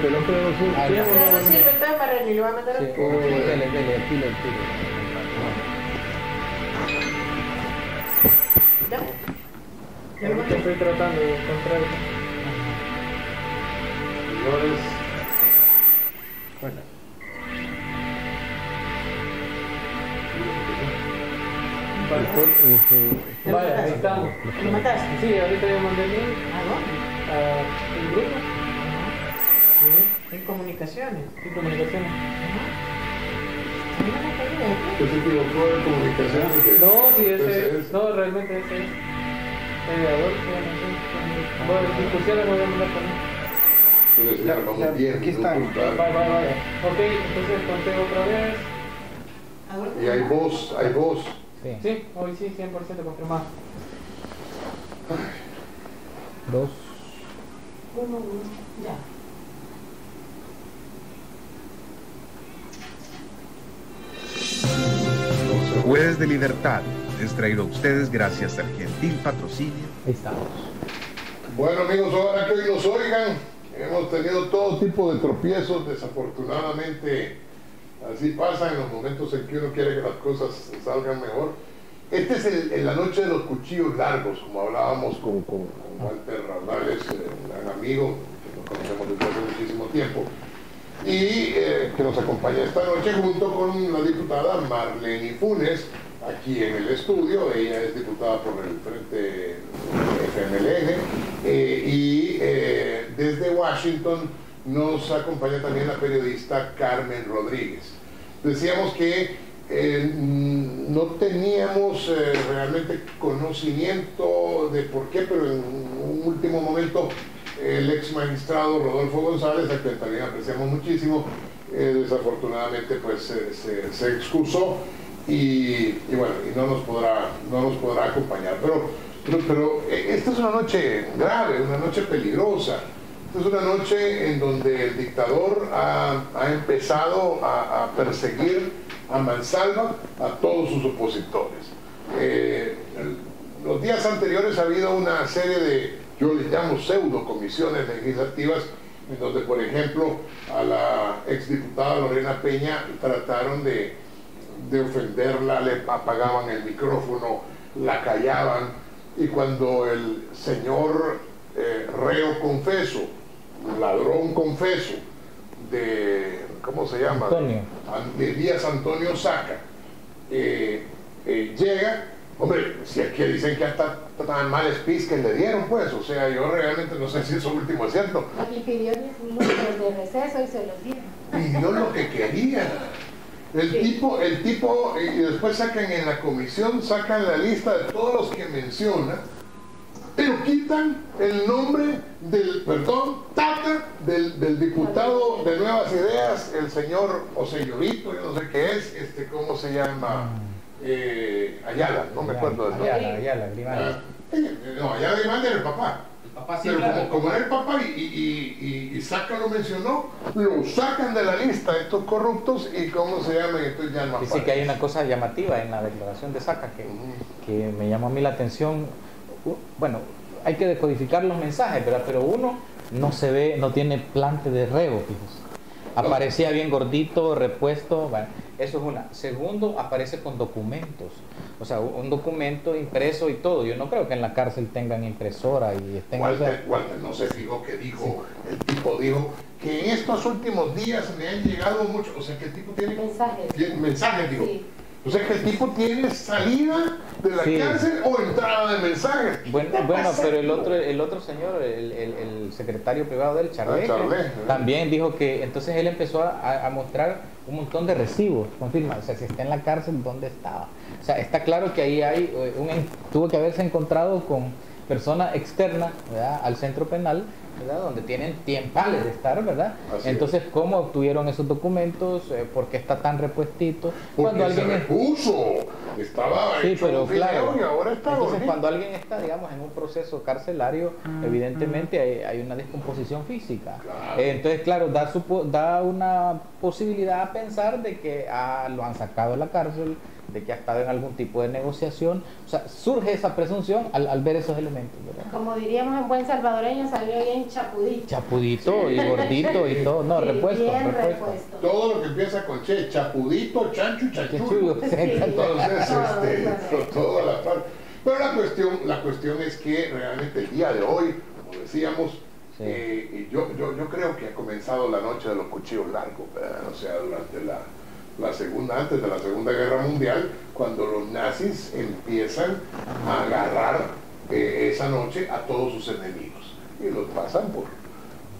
que no. Ah, no, sirve, entonces Marreni lo va a mandar Sí, a oh, dele, dele, el tiro, el tiro. ¿Ya? ¿Ya lo Ahorita mandé? estoy tratando de encontrar. Señores, Bueno, Vale. ahí estamos. ¿Lo mataste? Sí, ahorita ya mandé el link ¿A dónde? a el grupo. En comunicaciones. Sí, comunicaciones. ¿usted se equivocó de comunicaciones? No, sí, ese Ese es. No, realmente ese es. Mediador. Bueno, si pusiera lo voy a mandar también. Ya, vamos bien. aquí está. no ocultar. Vaya, vaya, vaya. Ok, entonces conté otra vez. Y hay voz, hay voz. sí. Sí, hoy sí, 100% confirmado. Dos. Uno, uno. Ya. Jueves de Libertad es traído a ustedes gracias al patrocinio estamos. Bueno amigos, ahora que hoy nos oigan, hemos tenido todo tipo de tropiezos, desafortunadamente así pasa en los momentos en que uno quiere que las cosas salgan mejor. Este es el, en la noche de los cuchillos largos, como hablábamos con, Walter Raudales, eh, un gran amigo que nos conocemos desde hace muchísimo tiempo, y eh, que nos acompaña esta noche junto con la diputada Marlene Funes, aquí en el estudio. Ella es diputada por el Frente FMLN. eh, y eh, desde Washington nos acompaña también la periodista Carmen Rodríguez. Decíamos que mm, no teníamos realmente conocimiento de por qué, pero en un último momento el ex magistrado Rodolfo González, a quien también apreciamos muchísimo, eh, desafortunadamente pues se, se- excusó y, bueno, y no nos podrá, no nos podrá acompañar. Pero, pero, eh, esta es una noche grave, una noche peligrosa. Esta es una noche en donde el dictador ha, ha empezado a, perseguir a mansalva a todos sus opositores. Eh, los días anteriores ha habido una serie de, yo les llamo pseudo comisiones legislativas, en donde, por ejemplo, a la exdiputada Lorena Peña trataron de, de ofenderla, le apagaban el micrófono, la callaban, y cuando el señor eh, reo confeso, ladrón confeso, de, ¿cómo se llama? Antonio. An- de Díaz Antonio Saca, eh, eh, llega, hombre, si aquí dicen que hasta tan mal speech que le dieron, pues, o sea, yo realmente no sé si eso último es cierto, Y pidió 10 minutos de receso y se los dieron. pidió lo que quería. El tipo, el tipo, y después sacan en la comisión, sacan la lista de todos los que menciona, pero quitan el nombre del, perdón, tata del, del diputado de Nuevas Ideas, el señor o señorito, yo no sé qué es, este, ¿cómo se llama? Eh, Ayala, no me acuerdo del nombre. Ayala, Ayala, Grimaldi. Ah, No, Ayala Grimaldi era el papá. Pero como, como era el papá y, y, y, y Saca lo mencionó, lo sacan de la lista de estos corruptos y cómo se llama, entonces ya no Dice que hay una cosa llamativa en la declaración de Saca que, que me llamó a mí la atención. Bueno, hay que decodificar los mensajes, ¿verdad? Pero uno no se ve, no tiene plante de reo, fíjese. Aparecía bien gordito, repuesto, bueno, eso es una. Segundo, aparece con documentos. O sea, un documento impreso y todo. Yo no creo que en la cárcel tengan impresora y estén... Walter, Walter no se fijó que dijo, el tipo dijo que en estos últimos días me han llegado muchos, o sea que el tipo tiene Mensajes. mensajes, digo. Sí. O sea que el tipo tiene salida de la Sí. cárcel o entrada de mensajes. Bueno, ¿Qué bueno, pero el otro, el otro señor, el, el- el secretario privado del Charlet, Ah, eh. también dijo que entonces él empezó a, a mostrar un montón de recibos, confirma, o sea, si está en la cárcel, ¿dónde estaba? O sea, está claro que ahí hay, eh, un, tuvo que haberse encontrado con personas externas ¿verdad? al centro penal, ¿verdad? donde tienen tiempales de estar, ¿verdad? Así entonces, ¿cómo obtuvieron esos documentos? Eh, ¿Por qué está tan repuestito? Porque Cuando se alguien es- repuso. Estaba Sí, hecho pero claro. y ahora está Entonces, cuando alguien está, digamos, en un proceso carcelario, evidentemente hay, hay una descomposición física. Claro. Eh, entonces, claro, da, su po- da una posibilidad a pensar de que ah, lo han sacado de la cárcel, de que ha estado en algún tipo de negociación. O sea, surge esa presunción al, al ver esos elementos, ¿verdad? Como diríamos en buen salvadoreño, salió bien chapudito. Chapudito y gordito y todo, no, Sí, repuesto, bien repuesto. repuesto. Todo lo que empieza con che, chapudito, chancho, chanchulo. Sí. Entonces, Todo, este, toda la parte. Pero la cuestión, la cuestión es que realmente el día de hoy, como decíamos, Sí. eh, yo, yo, yo creo que ha comenzado la noche de los cuchillos largos, ¿verdad? o sea, durante la, la segunda, antes de la Segunda Guerra Mundial, cuando los nazis empiezan a agarrar eh, esa noche a todos sus enemigos y los pasan por,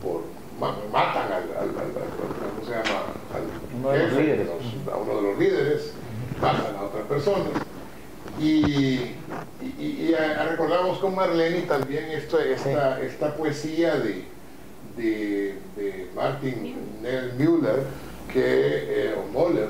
por ma- matan al, al- al- al- ¿cómo se llama? Al Uno de los jefe, líderes. los- a uno de los líderes, matan a otras personas. Y, y, y- y a- recordamos con Marlene también esto, esta, esta poesía de, de, de Martin Nell Müller, que, eh, o Moller,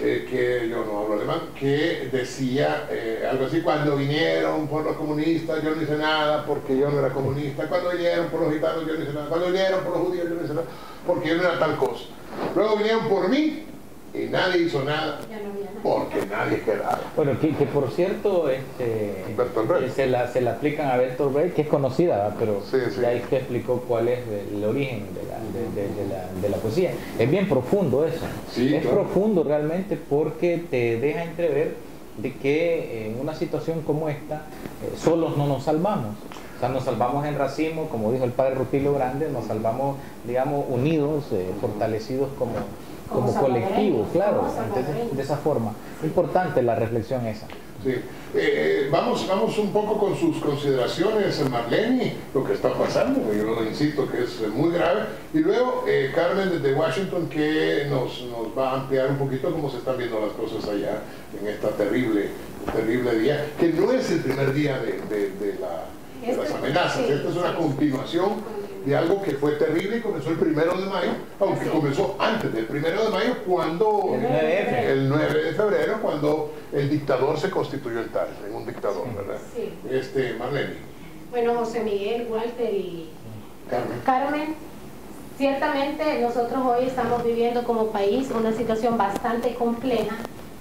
eh, que yo no hablo alemán, que decía eh, algo así, cuando vinieron por los comunistas yo no hice nada porque yo no era comunista, cuando vinieron por los gitanos yo no hice nada, cuando vinieron por los judíos yo no hice nada porque yo no era tal cosa. Luego vinieron por mí y nadie hizo nada Ya no había nada. porque nadie quedaba. Bueno, que, que por cierto, este, eh, se, la, se la aplican a Bertolt Brecht, que es conocida, ¿verdad? pero Sí, sí. ya usted explicó cuál es el origen de la, de, de- de la, de la poesía. Es bien profundo eso. Sí, es claro. profundo realmente porque te deja entrever de que en una situación como esta, eh, solos no nos salvamos. O sea, nos salvamos en racimo, como dijo el padre Rutilio Grande, nos salvamos, digamos, unidos, eh, fortalecidos como, Como colectivo, claro. Entonces, de esa forma. Importante la reflexión esa. Sí. Eh, vamos, vamos un poco con sus consideraciones, Marlene, lo que está pasando, yo lo insisto que es muy grave. Y luego eh, Carmen desde Washington que nos, nos va a ampliar un poquito cómo se están viendo las cosas allá en esta terrible, terrible día, que no es el primer día de, de- de la- de las amenazas, sí, esta es una continuación de algo que fue terrible y comenzó el primero de mayo, aunque comenzó antes del primero de mayo cuando El 9F. el 9 de febrero cuando el dictador se constituyó en tal, en un dictador, ¿verdad? Sí. Este, Marlene, Bueno, José Miguel, Walter y Carmen. Carmen, ciertamente nosotros hoy estamos viviendo como país una situación bastante compleja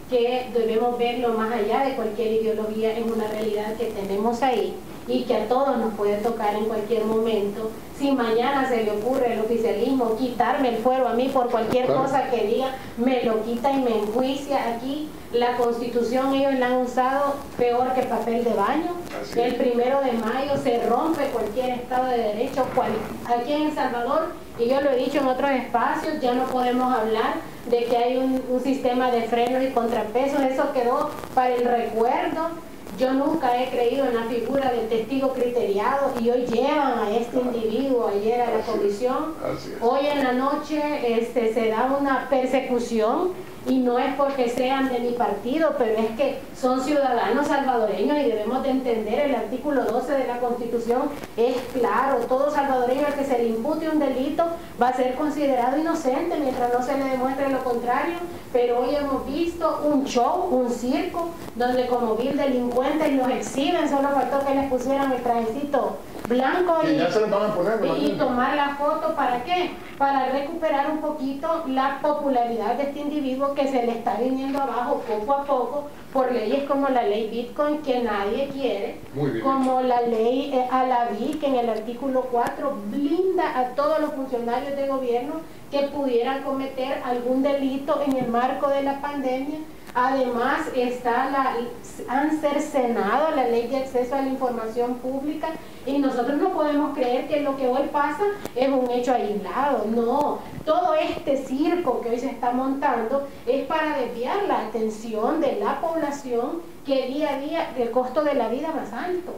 que debemos verlo más allá de cualquier ideología, es una realidad que tenemos ahí y que a todos nos puede tocar en cualquier momento. Si mañana se le ocurre al oficialismo quitarme el fuero a mí por cualquier Claro. cosa que diga, me lo quita y me enjuicia aquí. La constitución ellos la han usado peor que papel de baño. Así El primero de mayo se rompe cualquier Estado de Derecho. cual- aquí en El Salvador, y yo lo he dicho en otros espacios, ya no podemos hablar de que hay un, un sistema de frenos y contrapesos. Eso quedó para el recuerdo. Yo nunca he creído en la figura del testigo criteriado y hoy llevan a este individuo ayer a la comisión. Hoy en la noche este, se da una persecución y no es porque sean de mi partido, pero es que son ciudadanos salvadoreños y debemos de entender el artículo 12 de la Constitución es claro, todo salvadoreño al que se le impute un delito va a ser considerado inocente mientras no se le demuestre lo contrario, pero hoy hemos visto un show, un circo, donde como vil delincuentes los exhiben, solo faltó que les pusieran el trajecito blanco y, ya se los van a poner, y- y Marlene. tomar la foto, ¿para qué? Para recuperar un poquito la popularidad de este individuo que se le está viniendo abajo poco a poco por leyes como la ley Bitcoin que nadie quiere, como la ley eh, Alaví que en el artículo 4 blinda a todos los funcionarios de gobierno que pudieran cometer algún delito en el marco de la pandemia. Además está la, han cercenado la ley de acceso a la información pública y nosotros no podemos creer que lo que hoy pasa es un hecho aislado. No, todo este circo que hoy se está montando es para desviar la atención de la población que día a día el costo de la vida más alto.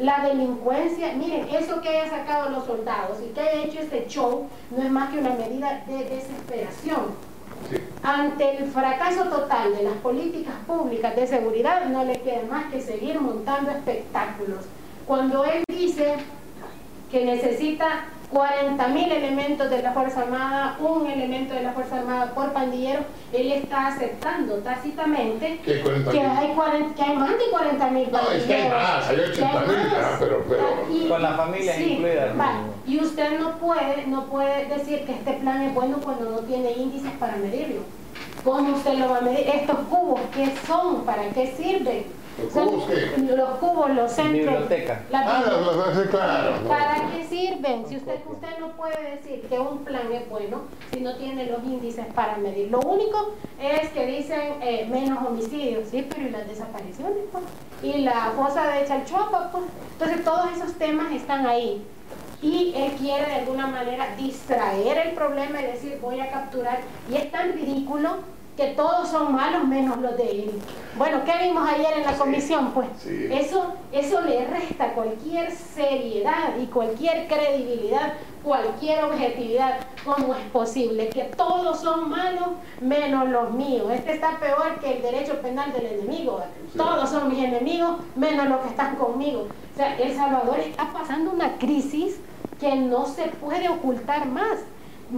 La delincuencia, miren, eso que haya sacado los soldados y que haya hecho este show no es más que una medida de desesperación. Sí. Ante el fracaso total de las políticas públicas de seguridad, no le queda más que seguir montando espectáculos. Cuando él dice que necesita 40 mil elementos de la Fuerza Armada, un elemento de la Fuerza Armada por pandillero, él está aceptando tácitamente ¿Qué 40 que hay, 40 que hay más de 40 mil No, es que hay más, hay 80 mil, ah, pero- pero- Con las familias incluidas. va. Y usted no puede, no puede decir que este plan es bueno cuando no tiene índices para medirlo. ¿Cómo usted lo va a medir? Estos cubos, ¿qué son? ¿Para qué sirven? ¿Los cubos qué? Los cubos, los centros. Biblioteca. la Ah, biblioteca. las- las- claro. ¿Para qué sirven? Si usted, usted no puede decir que un plan es bueno si no tiene los índices para medir. Lo único es que dicen eh, menos homicidios, ¿sí? Pero ¿y las desapariciones? pues? Y la fosa de Chalchuapa, pues. Entonces todos esos temas están ahí. Y él quiere de alguna manera distraer el problema y decir voy a capturar. Y es tan ridículo que todos son malos menos los de él. Bueno, ¿qué vimos ayer en la comisión? Pues sí. eso, eso le resta cualquier seriedad y cualquier credibilidad, cualquier objetividad. ¿Cómo es posible que todos son malos menos los míos? Este está peor que el derecho penal del enemigo. Todos son mis enemigos menos los que están conmigo. O sea, El Salvador está pasando una crisis que no se puede ocultar más.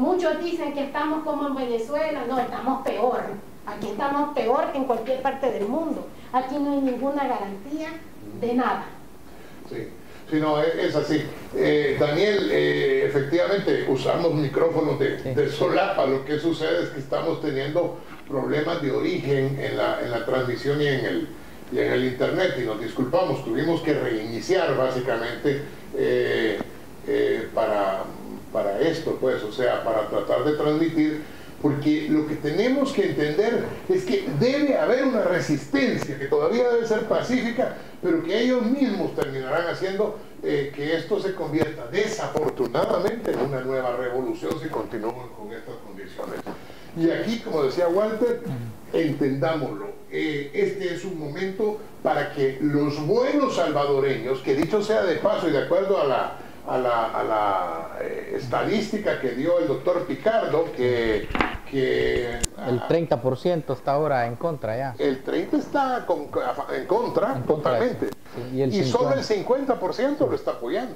Muchos dicen que estamos como en Venezuela, no, estamos peor. Aquí estamos peor que en cualquier parte del mundo. Aquí no hay ninguna garantía de nada. Sí, sí, no, es, es así. Eh, Daniel, eh, efectivamente usamos micrófonos de, Sí. de solapa. Lo que sucede es que estamos teniendo problemas de origen en la, en la transmisión y en, el, y en el internet y nos disculpamos. Tuvimos que reiniciar básicamente eh, eh, para, para esto, pues, o sea, para tratar de transmitir porque lo que tenemos que entender es que debe haber una resistencia que todavía debe ser pacífica, pero que ellos mismos terminarán haciendo eh, que esto se convierta desafortunadamente en una nueva revolución si continuamos con estas condiciones. Y aquí, como decía Walter, entendámoslo. Eh, este es un momento para que los buenos salvadoreños, que dicho sea de paso y de acuerdo a la, a la, a la, eh, estadística que dio el doctor Picardo, que, que El 30% está ahora en contra ya. el 30 está con- en contra, En contra, totalmente. sí, y el solo el 50. 50% lo está apoyando.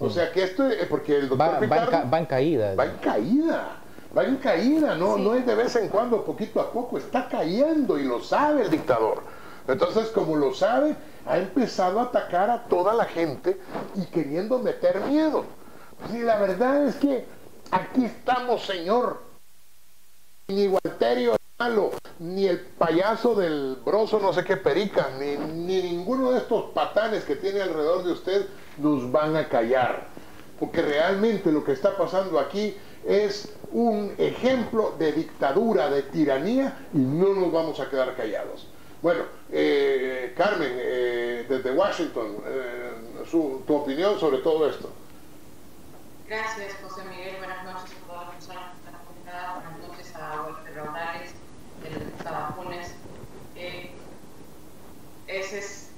O sea que esto es porque el doctor Va, va en, Picardo ca- va en caída. va en caída. Va en caída, no, Sí. no es de vez en cuando, poquito a poco, está cayendo y lo sabe el dictador. Entonces, como lo sabe, ha empezado a atacar a toda la gente y queriendo meter miedo. Y la verdad es que aquí estamos, señor. Ni Walterio malo, ni el payaso del broso no sé qué perica, ni, ni ninguno de estos patanes que tiene alrededor de usted nos van a callar. Porque realmente lo que está pasando aquí es un ejemplo de dictadura, de tiranía, y no nos vamos a quedar callados. Bueno, eh, Carmen, eh, desde Washington, eh, su- tu opinión sobre todo esto. Gracias, José Miguel. Buenas noches a todas las que están conectadas. Buenas noches a Walter Raunales, el diputado Funes. Eh, ese es,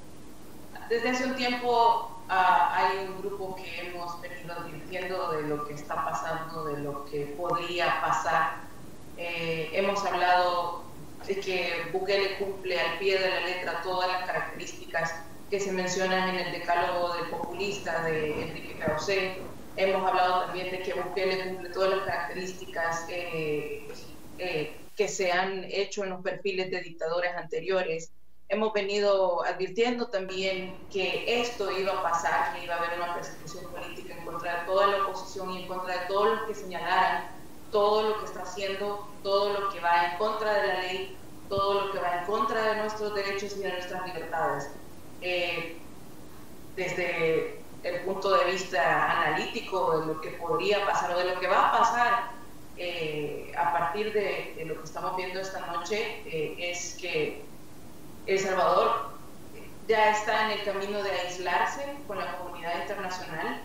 desde hace un tiempo ah, hay un grupo que hemos venido advirtiendo de lo que está pasando, de lo que podría pasar. Eh, hemos hablado de que Bukele cumple al pie de la letra todas las características que se mencionan en el decálogo del populista de Enrique Carocé. Hemos hablado también de que Bukele cumple todas las características eh, eh, que se han hecho en los perfiles de dictadores anteriores. Hemos venido advirtiendo también que esto iba a pasar, que iba a haber una persecución política en contra de toda la oposición y en contra de todos los que señalaran todo lo que está haciendo, todo lo que va en contra de la ley, todo lo que va en contra de nuestros derechos y de nuestras libertades. Eh, desde el punto de vista analítico de lo que podría pasar o de lo que va a pasar eh, a partir de, lo que estamos viendo esta noche, eh, es que El Salvador ya está en el camino de aislarse con la comunidad internacional.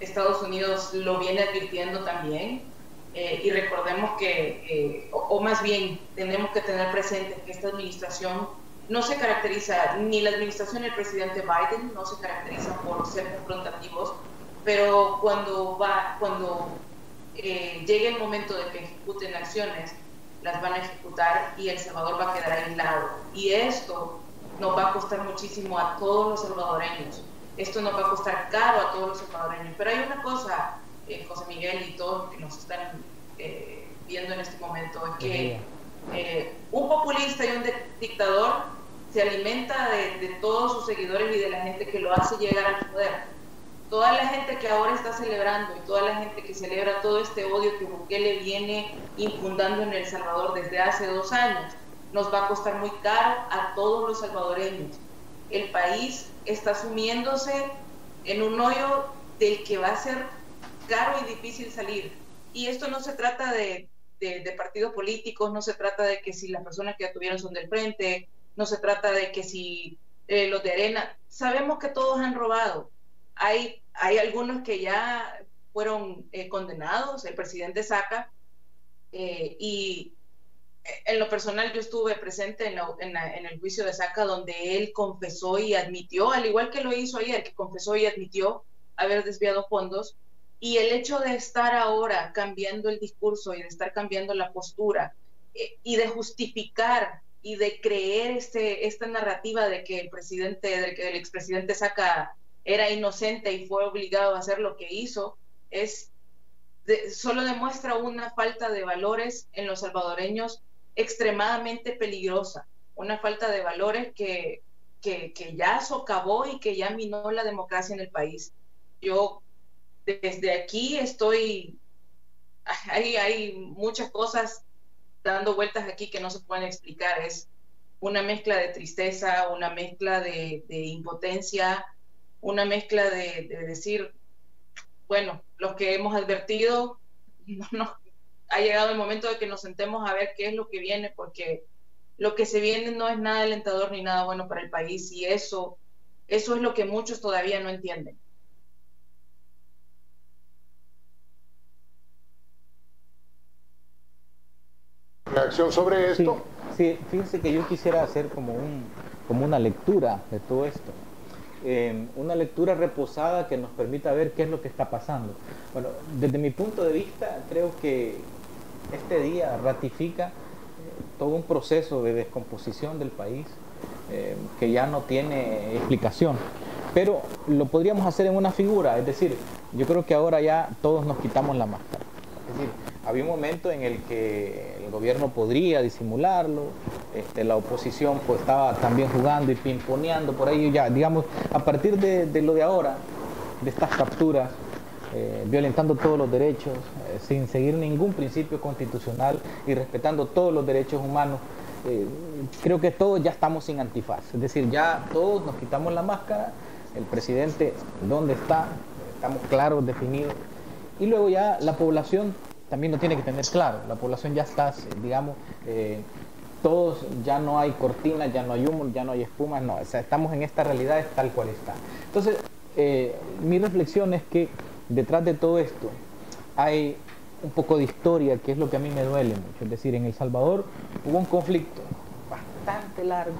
Estados Unidos lo viene advirtiendo también. Eh, y recordemos que, eh, o, o, más bien tenemos que tener presente que esta administración no se caracteriza, ni la administración del presidente Biden no se caracteriza por ser confrontativos, pero cuando, va, cuando eh, llegue el momento de que ejecuten acciones, las van a ejecutar y El Salvador va a quedar aislado. Y esto nos va a costar muchísimo a todos los salvadoreños. Esto nos va a costar caro a todos los salvadoreños. Pero hay una cosa, eh, José Miguel y todos los que nos están eh, viendo en este momento, es que eh, un populista y un dictador se alimenta de, de, todos sus seguidores y de la gente que lo hace llegar al poder. toda la gente que ahora está celebrando y toda la gente que celebra todo este odio que Bukele viene infundando en El Salvador desde hace dos años, nos va a costar muy caro a todos los salvadoreños. El país está sumiéndose en un hoyo del que va a ser caro y difícil salir. Y esto no se trata de, de, partidos políticos, no se trata de que si las personas que tuvieron son del frente, no se trata de que si eh, los de arena, sabemos que todos han robado. Hay, hay algunos que ya fueron eh, condenados, el presidente Saca, eh, y en lo personal yo estuve presente en, en, el juicio de Saca donde él confesó y admitió, al igual que lo hizo ayer, que confesó y admitió haber desviado fondos, y el hecho de estar ahora cambiando el discurso y de estar cambiando la postura y de justificar y de creer este, esta narrativa de que el presidente, de que el expresidente Saca era inocente y fue obligado a hacer lo que hizo, es solo demuestra una falta de valores en los salvadoreños extremadamente peligrosa, una falta de valores que, que, ya socavó y que ya minó la democracia en el país. Yo desde aquí estoy, hay, hay muchas cosas dando vueltas aquí que no se pueden explicar. Es una mezcla de tristeza, una mezcla de, impotencia, una mezcla de, decir, bueno, los que hemos advertido, no, ha llegado el momento de que nos sentemos a ver qué es lo que viene, porque lo que se viene no es nada alentador ni nada bueno para el país y eso, eso es lo que muchos todavía no entienden. reacción sobre esto. Sí, fíjense que yo quisiera hacer como, un, como una lectura de todo esto. Eh, una lectura reposada que nos permita ver qué es lo que está pasando. Bueno, desde mi punto de vista, creo que este día ratifica eh, todo un proceso de descomposición del país eh, que ya no tiene explicación. Pero lo podríamos hacer en una figura, es decir, yo creo que ahora ya todos nos quitamos la máscara. Es decir, había un momento en el que el gobierno podría disimularlo, este, la oposición pues estaba también jugando y pimponeando por ahí, ya, digamos, a partir de, lo de ahora, de estas capturas, eh, violentando todos los derechos, eh, sin seguir ningún principio constitucional y respetando todos los derechos humanos, eh, creo que todos ya estamos sin antifaz, es decir, ya todos nos quitamos la máscara, el presidente, ¿dónde está? Estamos claros, definidos, y luego ya la población también lo tiene que tener claro. La población ya está, digamos, todos, ya no hay cortinas, ya no hay humo, ya no hay espuma, no, estamos en esta realidad tal cual está. Entonces, mi reflexión es que detrás de todo esto hay un poco de historia, que es lo que a mí me duele mucho. Es decir, en El Salvador hubo un conflicto bastante largo,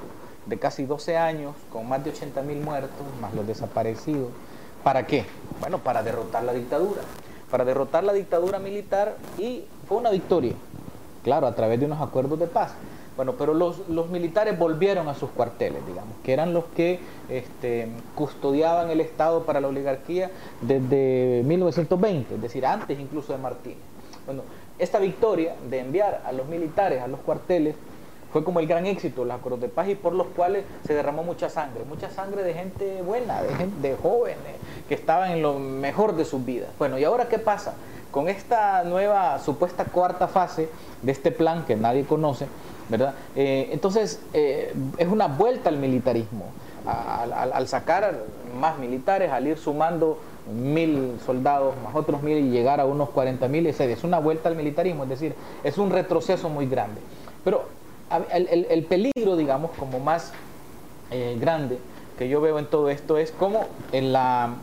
de casi 12 años, con más de 80 mil muertos, más los desaparecidos. ¿Para qué? Bueno, para derrotar la dictadura para derrotar la dictadura militar y fue una victoria, claro, a través de unos acuerdos de paz. Bueno, pero los, militares volvieron a sus cuarteles, digamos, que eran los que este, custodiaban el Estado para la oligarquía desde 1920, es decir, antes incluso de Martínez. Bueno, esta victoria de enviar a los militares a los cuarteles fue como el gran éxito, los acuerdos de paz y por los cuales se derramó mucha sangre, mucha sangre de gente buena, de, gente, de jóvenes que estaban en lo mejor de sus vidas. Bueno, ¿y ahora qué pasa? Con esta nueva supuesta cuarta fase de este plan que nadie conoce, ¿verdad? Eh, entonces eh, es una vuelta al militarismo, al, sacar más militares, al ir sumando mil soldados más otros mil y llegar a unos 40 mil, es una vuelta al militarismo, es decir, es un retroceso muy grande. Pero el, peligro, digamos, como más eh, grande que yo veo en todo esto es como en la,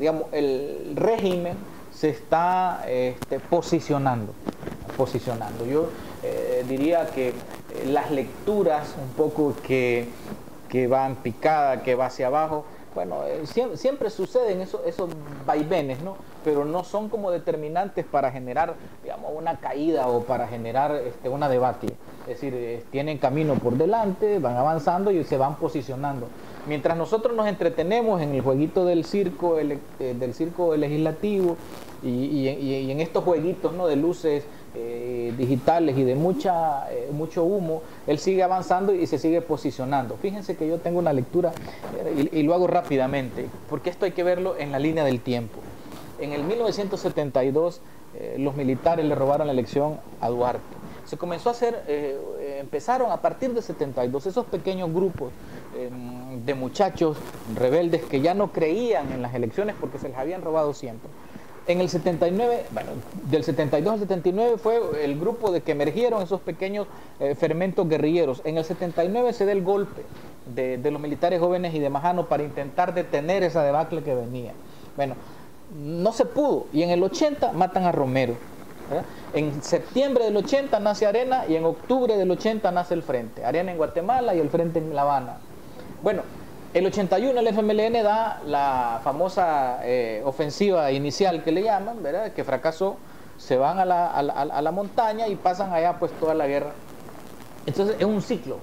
digamos, el régimen se está este, posicionando, posicionando. Yo eh, diría que las lecturas un poco que, que van picada, que va hacia abajo, bueno, siempre, suceden esos, vaivenes, ¿no? Pero no son como determinantes para generar, digamos, una caída o para generar este, una debate. Es decir, eh, tienen camino por delante, van avanzando y se van posicionando. Mientras nosotros nos entretenemos en el jueguito del circo, eh, del circo legislativo y, en estos jueguitos ¿no? de luces, eh, digitales y de mucha, eh, mucho humo, él sigue avanzando y se sigue posicionando. Fíjense que yo tengo una lectura eh, y, lo hago rápidamente, porque esto hay que verlo en la línea del tiempo. En el 1972 eh, los militares le robaron la elección a Duarte. Se comenzó a hacer, empezaron a partir de 72 esos pequeños grupos eh, de muchachos rebeldes que ya no creían en las elecciones porque se les habían robado siempre. En el 79, bueno, del 72 al 79 fue el grupo de que emergieron esos pequeños eh, fermentos guerrilleros. En el 79 se da el golpe de, los militares jóvenes y de Majano para intentar detener esa debacle que venía. Bueno, no se pudo. Y en el 80 matan a Romero. En septiembre del 80 nace Arena y en octubre del 80 nace el Frente. Arena en Guatemala y el Frente en La Habana. Bueno, el 81 el FMLN da la famosa eh, ofensiva inicial que le llaman, ¿verdad? Que fracasó. Se van a la, a la- a la montaña y pasan allá pues toda la guerra. Entonces es un ciclo.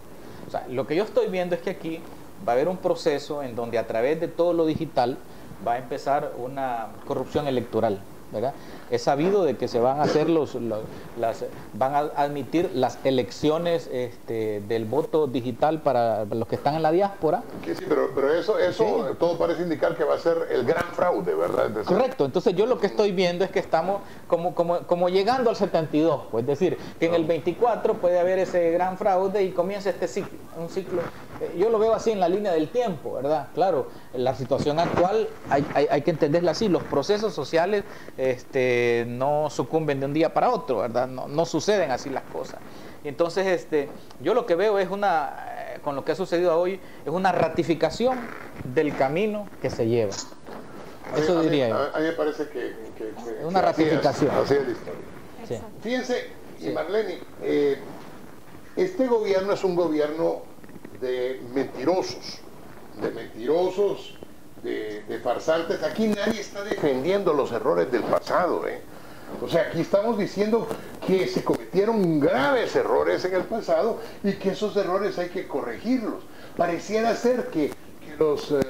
O sea, lo que yo estoy viendo es que aquí va a haber un proceso en donde a través de todo lo digital va a empezar una corrupción electoral. ¿Verdad? Es sabido de que se van a hacer los, los- las, van a admitir las elecciones este, del voto digital para los que están en la diáspora. Que sí, pero, pero eso, eso todo parece indicar que va a ser el gran fraude, ¿verdad? Correcto, entonces yo lo que estoy viendo es que estamos como, como, como llegando al 72, pues, es decir, que en el 24 puede haber ese gran fraude y comienza este ciclo, un ciclo, eh, yo lo veo así en la línea del tiempo, ¿verdad? Claro, la situación actual hay, hay- hay que entenderla así, los procesos sociales este, no sucumben de un día para otro, ¿verdad? No, no suceden así las cosas. Y entonces este, yo lo que veo es una, eh, con lo que ha sucedido hoy, es una ratificación del camino que se lleva. a mí- Eso a mí- diría yo. A, mí me parece que... que- una que así es, ratificación. Así es la historia. Sí. Fíjense, y Marlene, eh, este gobierno es un gobierno de mentirosos, de mentirosos, de, farsantes. Aquí nadie está defendiendo los errores del pasado. ¿eh? O sea, aquí estamos diciendo que se cometieron graves errores en el pasado y que esos errores hay que corregirlos. Pareciera ser que, los, eh,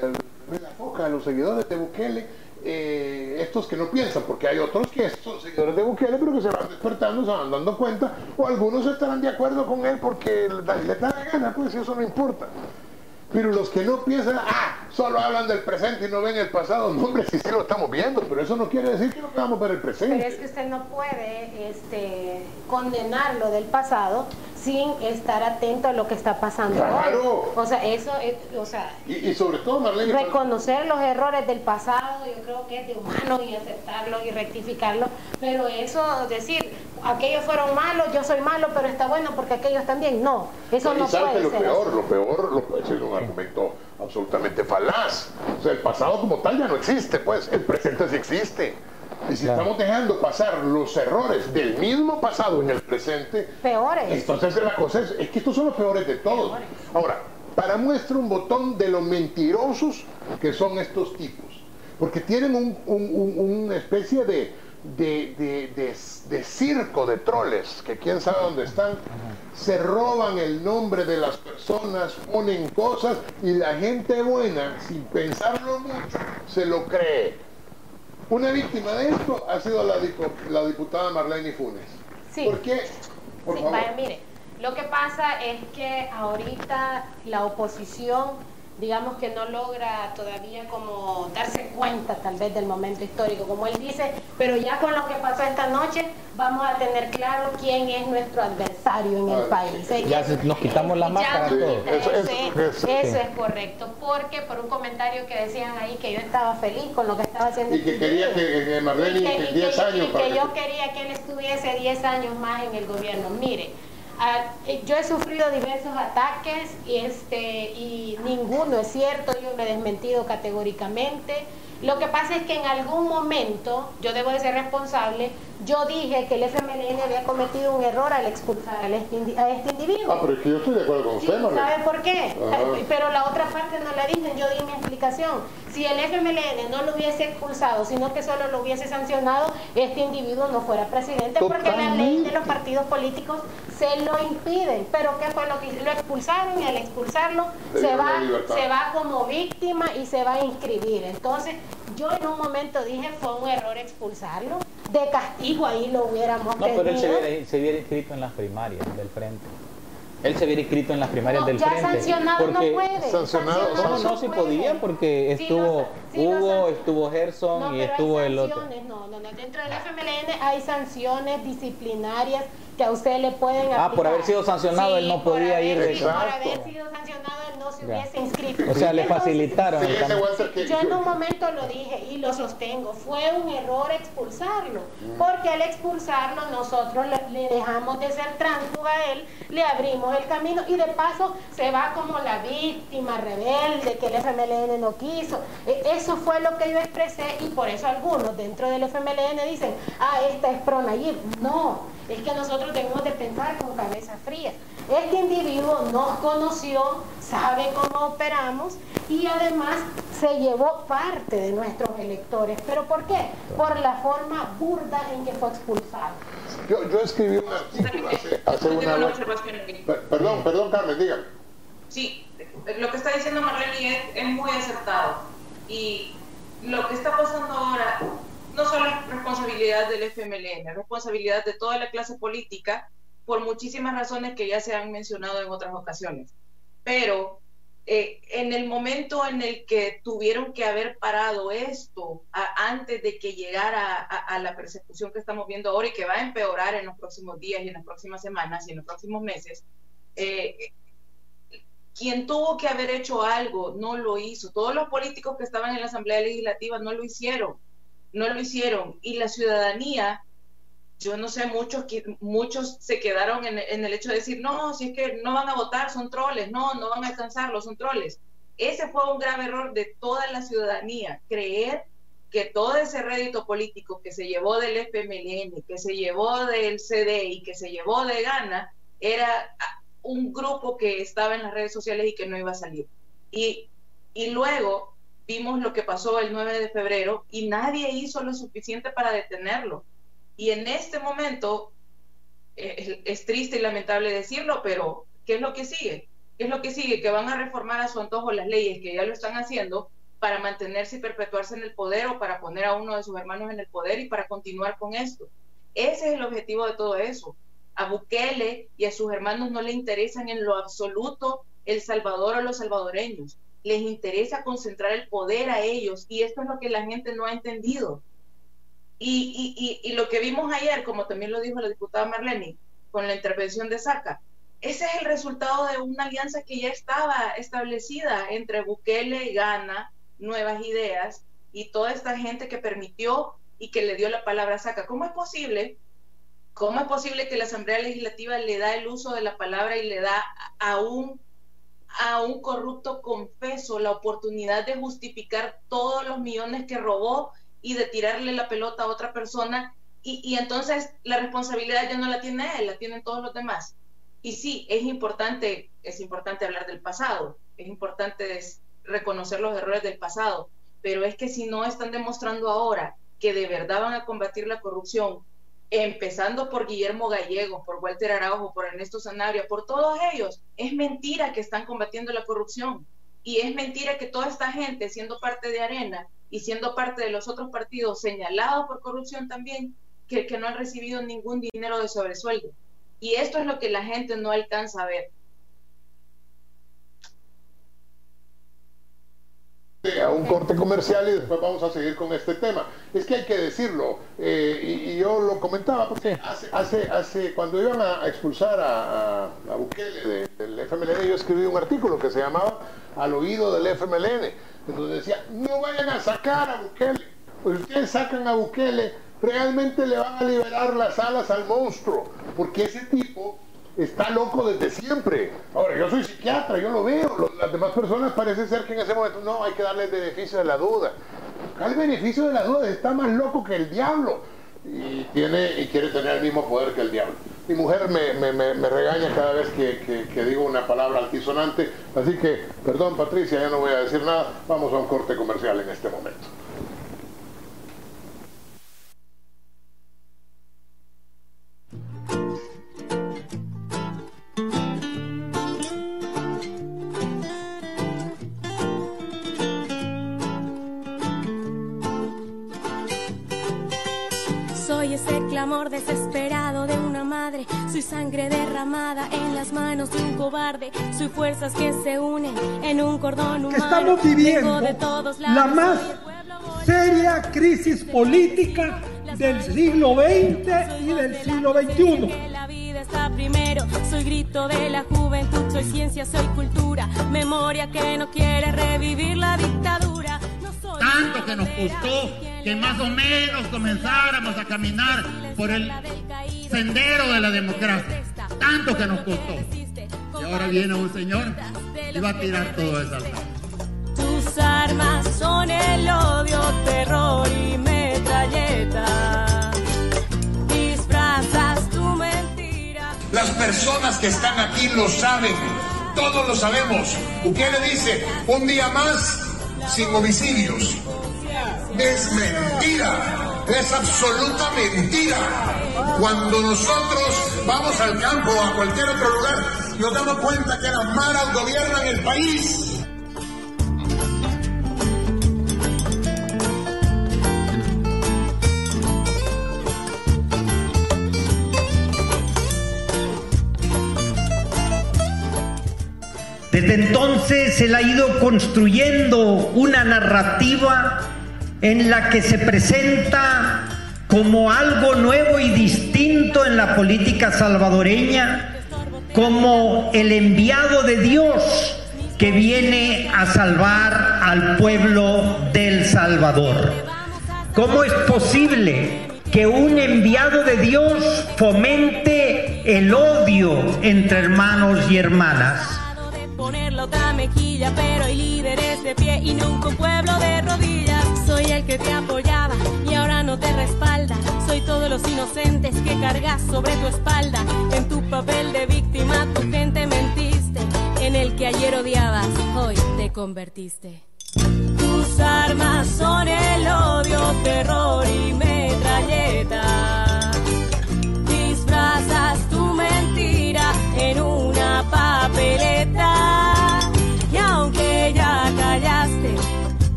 la foca, los seguidores de Bukele, eh, estos que no piensan, porque hay otros que son seguidores de Bukele, pero que se van despertando, se van dando cuenta, o algunos estarán de acuerdo con él porque les da, la gana, pues eso no importa. Pero los que no piensan, ah, solo hablan del presente y no ven el pasado, no, hombre, sí, sí lo estamos viendo, pero eso no quiere decir que no veamos ver el presente. Pero es que usted no puede este, condenar lo del pasado sin estar atento a lo que está pasando Claro. O sea, eso es, o sea, Y, y sobre todo, Marlene, reconocer los errores del pasado, yo creo que es de humano y aceptarlos y rectificarlos, pero eso, decir, aquellos fueron malos, yo soy malo, pero está bueno porque aquellos también, no, eso no puede lo ser. peor, así. lo peor, lo puede ser un argumento absolutamente falaz. O sea, el pasado como tal ya no existe, pues, el presente sí existe. Y si Claro. estamos dejando pasar los errores del mismo pasado en el presente, Peores. entonces la cosa es, es que estos son los peores de todos. Ahora, para muestra un botón de lo mentirosos que son estos tipos. Porque tienen un- un- un- una especie de, de, de- de- de circo de troles, que quién sabe dónde están, se roban el nombre de las personas, ponen cosas y la gente buena, sin pensarlo mucho, se lo cree. Una víctima de esto ha sido la, la diputada Marlene Funes. Sí. ¿Por qué? Por Sí, favor. vaya, mire, lo que pasa es que ahorita la oposición, digamos que no logra todavía como darse cuenta tal vez del momento histórico, como él dice, pero ya con lo que pasó esta noche vamos a tener claro quién es nuestro adversario en el país. ¿eh? Ya se- nos quitamos la máscara quita- Eso- Eso, eso- es, eso- eso sí. es correcto, porque por un comentario que decían ahí que yo estaba feliz con lo que estaba haciendo. Y que quería que, que Marlene Y que- y que que- 10 años y que yo quería que él estuviese 10 años más en el gobierno. Mire, yo he sufrido diversos ataques y, este, y ninguno es cierto, yo lo he desmentido categóricamente. Lo que pasa es que en algún momento, yo debo de ser responsable, yo dije que el FMLN había cometido un error al expulsar a este, a este individuo. Ah, pero es que yo estoy de acuerdo con Sí, usted, Marlene. ¿Sabe por qué? Ajá. Pero la otra parte no la dicen, yo di mi explicación. Si el FMLN no lo hubiese expulsado, sino que solo lo hubiese sancionado, este individuo no fuera presidente, porque la ley de los partidos políticos se lo impiden. Pero ¿qué fue lo que? Lo expulsaron y al expulsarlo va, se va como víctima y se va a inscribir. Entonces, yo en un momento dije fue un error expulsarlo. de castigo ahí lo hubiéramos No, pero él se hubiera, se hubiera inscrito en las primarias del frente. Él se hubiera inscrito en las primarias No, del ya frente. sancionado porque no puede. sancionado- No, no, sí puede. podía porque Sí estuvo lo sa- sí Hugo, estuvo Gerson No, y estuvo hay el otro. sanciones, No, no, no. Dentro del FMLN hay sanciones disciplinarias que a usted le pueden aplicar. Ah, por haber sido sancionado, él no podía haber ir de- Por haber sido sancionado, él no se Ya. hubiese inscrito. O sea, le Entonces, facilitaron que yo en un momento lo dije y lo sostengo, fue un error expulsarlo, porque al expulsarlo nosotros le, le dejamos de ser tránsfuga a él, le abrimos el camino y de paso se va como la víctima rebelde que el FMLN no quiso. E- Eso fue lo que yo expresé y por eso algunos dentro del FMLN dicen, ah, esta es pro Nayib. No, es que nosotros debemos de pensar con cabeza fría. Este individuo nos conoció, sabe cómo operamos y además se llevó parte de nuestros electores. ¿Pero por qué? Por la forma burda en que fue expulsado. Yo, yo escribí un artículo hace, hace Yo tengo una una observación aquí. Per- Perdón, perdón, Carmen, dígame. Sí, lo que está diciendo Marlene es, es muy acertado. Y lo que está pasando ahora no solo es responsabilidad del FMLN, es responsabilidad de toda la clase política por muchísimas razones que ya se han mencionado en otras ocasiones. Pero eh, en el momento en el que tuvieron que haber parado esto antes de que llegara a, a la persecución que estamos viendo ahora y que va a empeorar en los próximos días y en las próximas semanas y en los próximos meses, eh, quien tuvo que haber hecho algo no lo hizo. Todos los políticos que estaban en la Asamblea Legislativa no lo hicieron, no lo hicieron. Y la ciudadanía, yo no sé, muchos, muchos se quedaron en, en el hecho de decir, no, si es que no van a votar, son troles, no, no van a alcanzarlo, son troles. Ese fue un grave error de toda la ciudadanía, creer que todo ese rédito político que se llevó del FMLN, que se llevó del CD y que se llevó de Gana, era un grupo que estaba en las redes sociales y que no iba a salir. Y, y luego vimos lo que pasó el 9 de febrero y nadie hizo lo suficiente para detenerlo. Y en este momento, eh, es, triste y lamentable decirlo, pero ¿qué es lo que sigue? ¿Qué es lo que sigue? Que van a reformar a su antojo las leyes, que ya lo están haciendo, para mantenerse y perpetuarse en el poder o para poner a uno de sus hermanos en el poder y para continuar con esto. Ese es el objetivo de todo eso. A Bukele y a sus hermanos no le interesan en lo absoluto El Salvador o los salvadoreños. Les interesa concentrar el poder a ellos y esto es lo que la gente no ha entendido. Y, y, y, lo que vimos ayer, como también lo dijo la diputada Marlene, con la intervención de Saca, ese es el resultado de una alianza que ya estaba establecida entre Bukele y Gana, Nuevas Ideas, y toda esta gente que permitió y que le dio la palabra a Saca. ¿Cómo es posible? ¿Cómo es posible que la Asamblea Legislativa le da el uso de la palabra y le da a un, a un corrupto confeso la oportunidad de justificar todos los millones que robó y de tirarle la pelota a otra persona? Y, y entonces la responsabilidad ya no la tiene él, la tienen todos los demás. Y sí, es importante, es importante hablar del pasado, es importante reconocer los errores del pasado, pero es que si no están demostrando ahora que de verdad van a combatir la corrupción, empezando por Guillermo Gallego, por Walter Araujo, por Ernesto Sanabria, por todos ellos, es mentira que están combatiendo la corrupción. Y es mentira que toda esta gente, siendo parte de Arena y siendo parte de los otros partidos señalados por corrupción también, que, que no han recibido ningún dinero de sobresueldo. Y esto es lo que la gente no alcanza a ver. A un corte comercial y después vamos a seguir con este tema. Es que hay que decirlo, eh, y, y yo lo comentaba, porque hace, hace, hace- cuando iban a, expulsar a, a, Bukele de- del FMLN, yo escribí un artículo que se llamaba Al oído del FMLN, entonces decía, no vayan a sacar a Bukele, pues si ustedes sacan a Bukele, realmente le van a liberar las alas al monstruo, porque ese tipo está loco desde siempre. Ahora, yo soy psiquiatra, yo lo veo. Las demás personas parece ser que en ese momento no, hay que darle el beneficio de la duda. ¿Cuál beneficio de la duda? Está más loco que el diablo. Y, tiene, y quiere tener el mismo poder que el diablo. Mi mujer me, me- me- regaña cada vez que- que digo una palabra altisonante. Así que, perdón Patricia, ya no voy a decir nada. Vamos a un corte comercial en este momento. Amor desesperado de una madre, soy sangre derramada en las manos de un cobarde, soy fuerzas que se unen en un cordón humano. Estamos viviendo de todos la lados, más pueblo voraz, seria crisis política del siglo XX y del de la siglo XXI. La está primero, soy grito de la juventud, soy ciencia, soy cultura, memoria que no quiere revivir la dictadura. Tanto que nos costó que más o menos comenzáramos a caminar por el sendero de la democracia. Tanto que nos costó. Y ahora viene un señor y va a tirar todo eso al lado. Tus armas son el odio, terror y metralleta. Disfrazas tu mentira. Las personas que están aquí lo saben, todos lo sabemos. Bukele dice, un día más sin homicidios. Es mentira, es absoluta mentira. Cuando nosotros vamos al campo o a cualquier otro lugar, nos damos cuenta que las maras gobiernan el país. Entonces se ha ido construyendo una narrativa en la que se presenta como algo nuevo y distinto en la política salvadoreña, como el enviado de Dios que viene a salvar al pueblo del Salvador. ¿Cómo es posible que un enviado de Dios fomente el odio entre hermanos y hermanas? Poner la otra mejilla, pero hay líderes de pie y nunca un pueblo de rodillas. Soy el que te apoyaba y ahora no te respalda. Soy todos los inocentes que cargas sobre tu espalda. En tu papel de víctima, tu gente mentiste. En el que ayer odiabas, hoy te convertiste. Tus armas son el odio, terror y metralleta.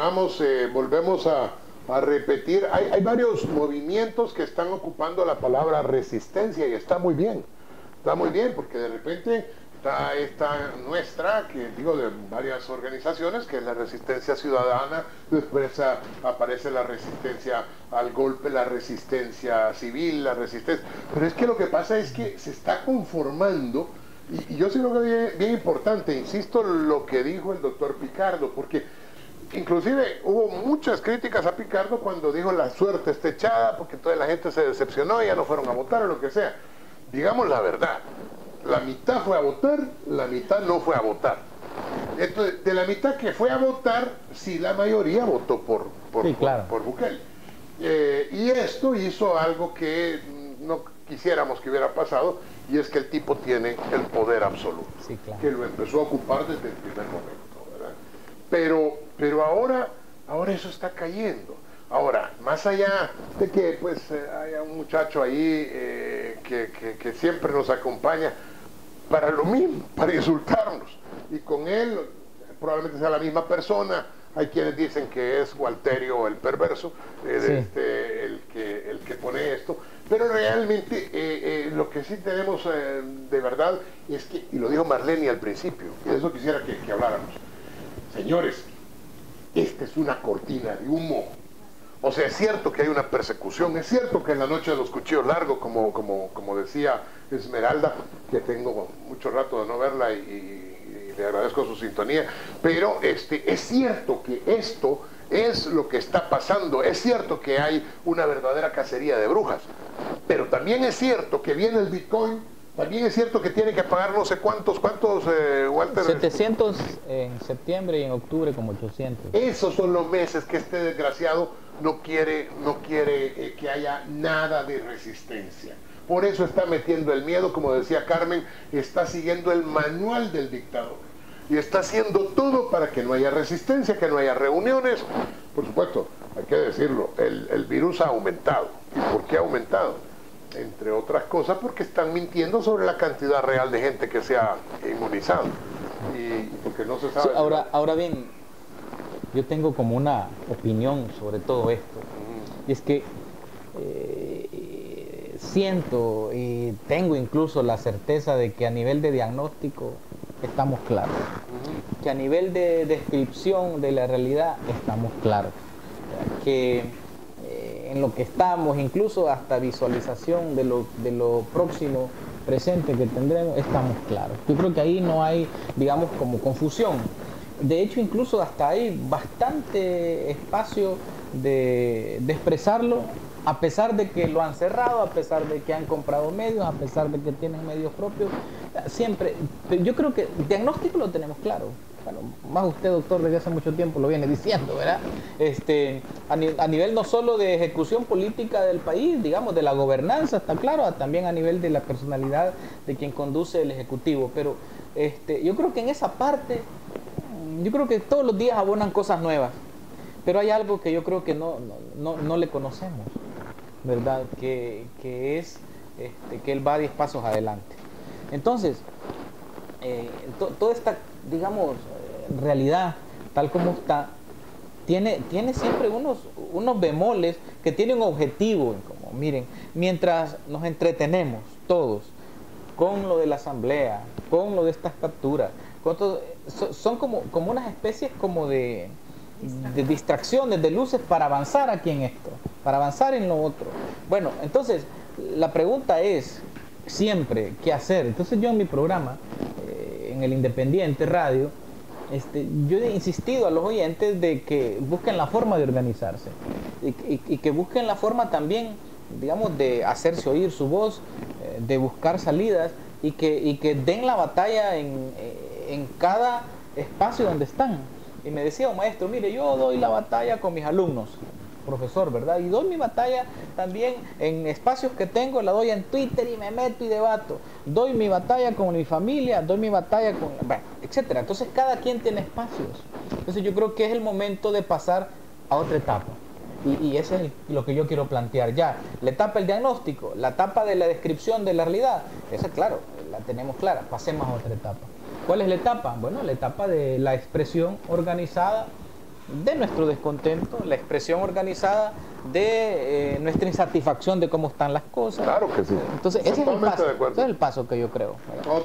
Continuamos, eh, volvemos a, repetir. Hay, varios movimientos que están ocupando la palabra resistencia y está muy bien. Está muy bien porque de repente está esta nuestra, que digo de varias organizaciones, que es la resistencia ciudadana, después aparece la resistencia al golpe, la resistencia civil, la resistencia... Pero es que lo que pasa es que se está conformando, y, yo sí lo que bien importante, insisto lo que dijo el doctor Picardo, porque inclusive hubo muchas críticas a Picardo cuando dijo la suerte está echada, porque toda la gente se decepcionó y ya no fueron a votar o lo que sea. Digamos la verdad, la mitad fue a votar, la mitad no fue a votar. Entonces, de la mitad que fue a votar, sí la mayoría votó por, por, Sí, claro. por, por Bukele. Eh, y esto hizo algo que no quisiéramos que hubiera pasado, y es que el tipo tiene el poder absoluto, Sí, claro. que lo empezó a ocupar desde el primer momento. ¿verdad? Pero, pero ahora, ahora eso está cayendo. Ahora, más allá de que pues eh, haya un muchacho ahí eh, que, que- que siempre nos acompaña para lo mismo, para insultarnos. Y con él probablemente sea la misma persona. Hay quienes dicen que es Walterio el perverso, eh, Sí. este, el, que, el que pone esto. Pero realmente eh, eh, lo que sí tenemos eh, de verdad es que, y lo dijo Marlene al principio, y de eso quisiera que, que habláramos. Señores, esta es una cortina de humo. O sea, es cierto que hay una persecución, es cierto que en la noche de los cuchillos largos, como, como, como decía Esmeralda, que tengo mucho rato de no verla y, le agradezco su sintonía, pero este, es cierto que esto es lo que está pasando, es cierto que hay una verdadera cacería de brujas, pero también es cierto que viene el Bitcoin, también es cierto que tiene que pagar no sé cuántos, cuántos, eh, Walter. 700 en septiembre y en octubre como 800. Esos son los meses que este desgraciado no quiere, no quiere eh, que haya nada de resistencia. Por eso está metiendo el miedo, como decía Carmen, está siguiendo el manual del dictador. y está haciendo todo para que no haya resistencia, que no haya reuniones. Por supuesto, hay que decirlo, el, el virus ha aumentado. ¿Y por qué ha aumentado? Entre otras cosas porque están mintiendo sobre la cantidad real de gente que se ha inmunizado. Y porque no se sabe. Sí, ahora, ahora bien, yo tengo como una opinión sobre todo esto. Y es que eh, siento y tengo incluso la certeza de que a nivel de diagnóstico estamos claros. Que a nivel de descripción de la realidad estamos claros. Que en lo que estamos, incluso hasta visualización de lo, de lo próximo presente que tendremos, estamos claros. Yo creo que ahí no hay, digamos, como confusión. De hecho, incluso hasta hay bastante espacio de, de expresarlo a pesar de que lo han cerrado, a pesar de que han comprado medios, a pesar de que tienen medios propios, siempre, yo creo que el diagnóstico lo tenemos claro. Bueno, más usted, doctor, desde hace mucho tiempo lo viene diciendo, ¿verdad? Este, a, ni- a nivel no solo de ejecución política del país, digamos, de la gobernanza, está claro, también a nivel de la personalidad de quien conduce el Ejecutivo. Pero este, yo creo que en esa parte, yo creo que todos los días abonan cosas nuevas. Pero hay algo que yo creo que no, no, no, no le conocemos, ¿verdad? Que, que es este, que él va 10 pasos adelante. Entonces, eh, to- toda esta, digamos, realidad tal como está, tiene, tiene siempre unos, unos bemoles que tienen un objetivo. Como, miren, mientras nos entretenemos todos con lo de la asamblea, con lo de estas capturas, son como, como unas especies como de, de distracciones, de luces para avanzar aquí en esto, para avanzar en lo otro. Bueno, entonces la pregunta es siempre qué hacer. Entonces yo en mi programa, eh, en el Independiente Radio, este, yo he insistido a los oyentes de que busquen la forma de organizarse y, que busquen la forma también, digamos, de hacerse oír su voz, eh, de buscar salidas y que, y que den la batalla en, eh, en cada espacio donde están. Y me decía un maestro, mire, yo doy la batalla con mis alumnos, profesor, ¿verdad? Y doy mi batalla también en espacios que tengo, la doy en Twitter y me meto y debato. Doy mi batalla con mi familia, doy mi batalla con, bueno, etcétera. Entonces cada quien tiene espacios. Entonces yo creo que es el momento de pasar a otra etapa. Y, y eso es lo que yo quiero plantear ya. La etapa del diagnóstico, la etapa de la descripción de la realidad, esa claro, la tenemos clara. Pasemos a otra etapa. ¿Cuál es la etapa? Bueno, la etapa de la expresión organizada de nuestro descontento, la expresión organizada de eh, nuestra insatisfacción de cómo están las cosas. Claro que sí. Entonces, ese es, el paso, de acuerdo. ese es el paso que yo creo.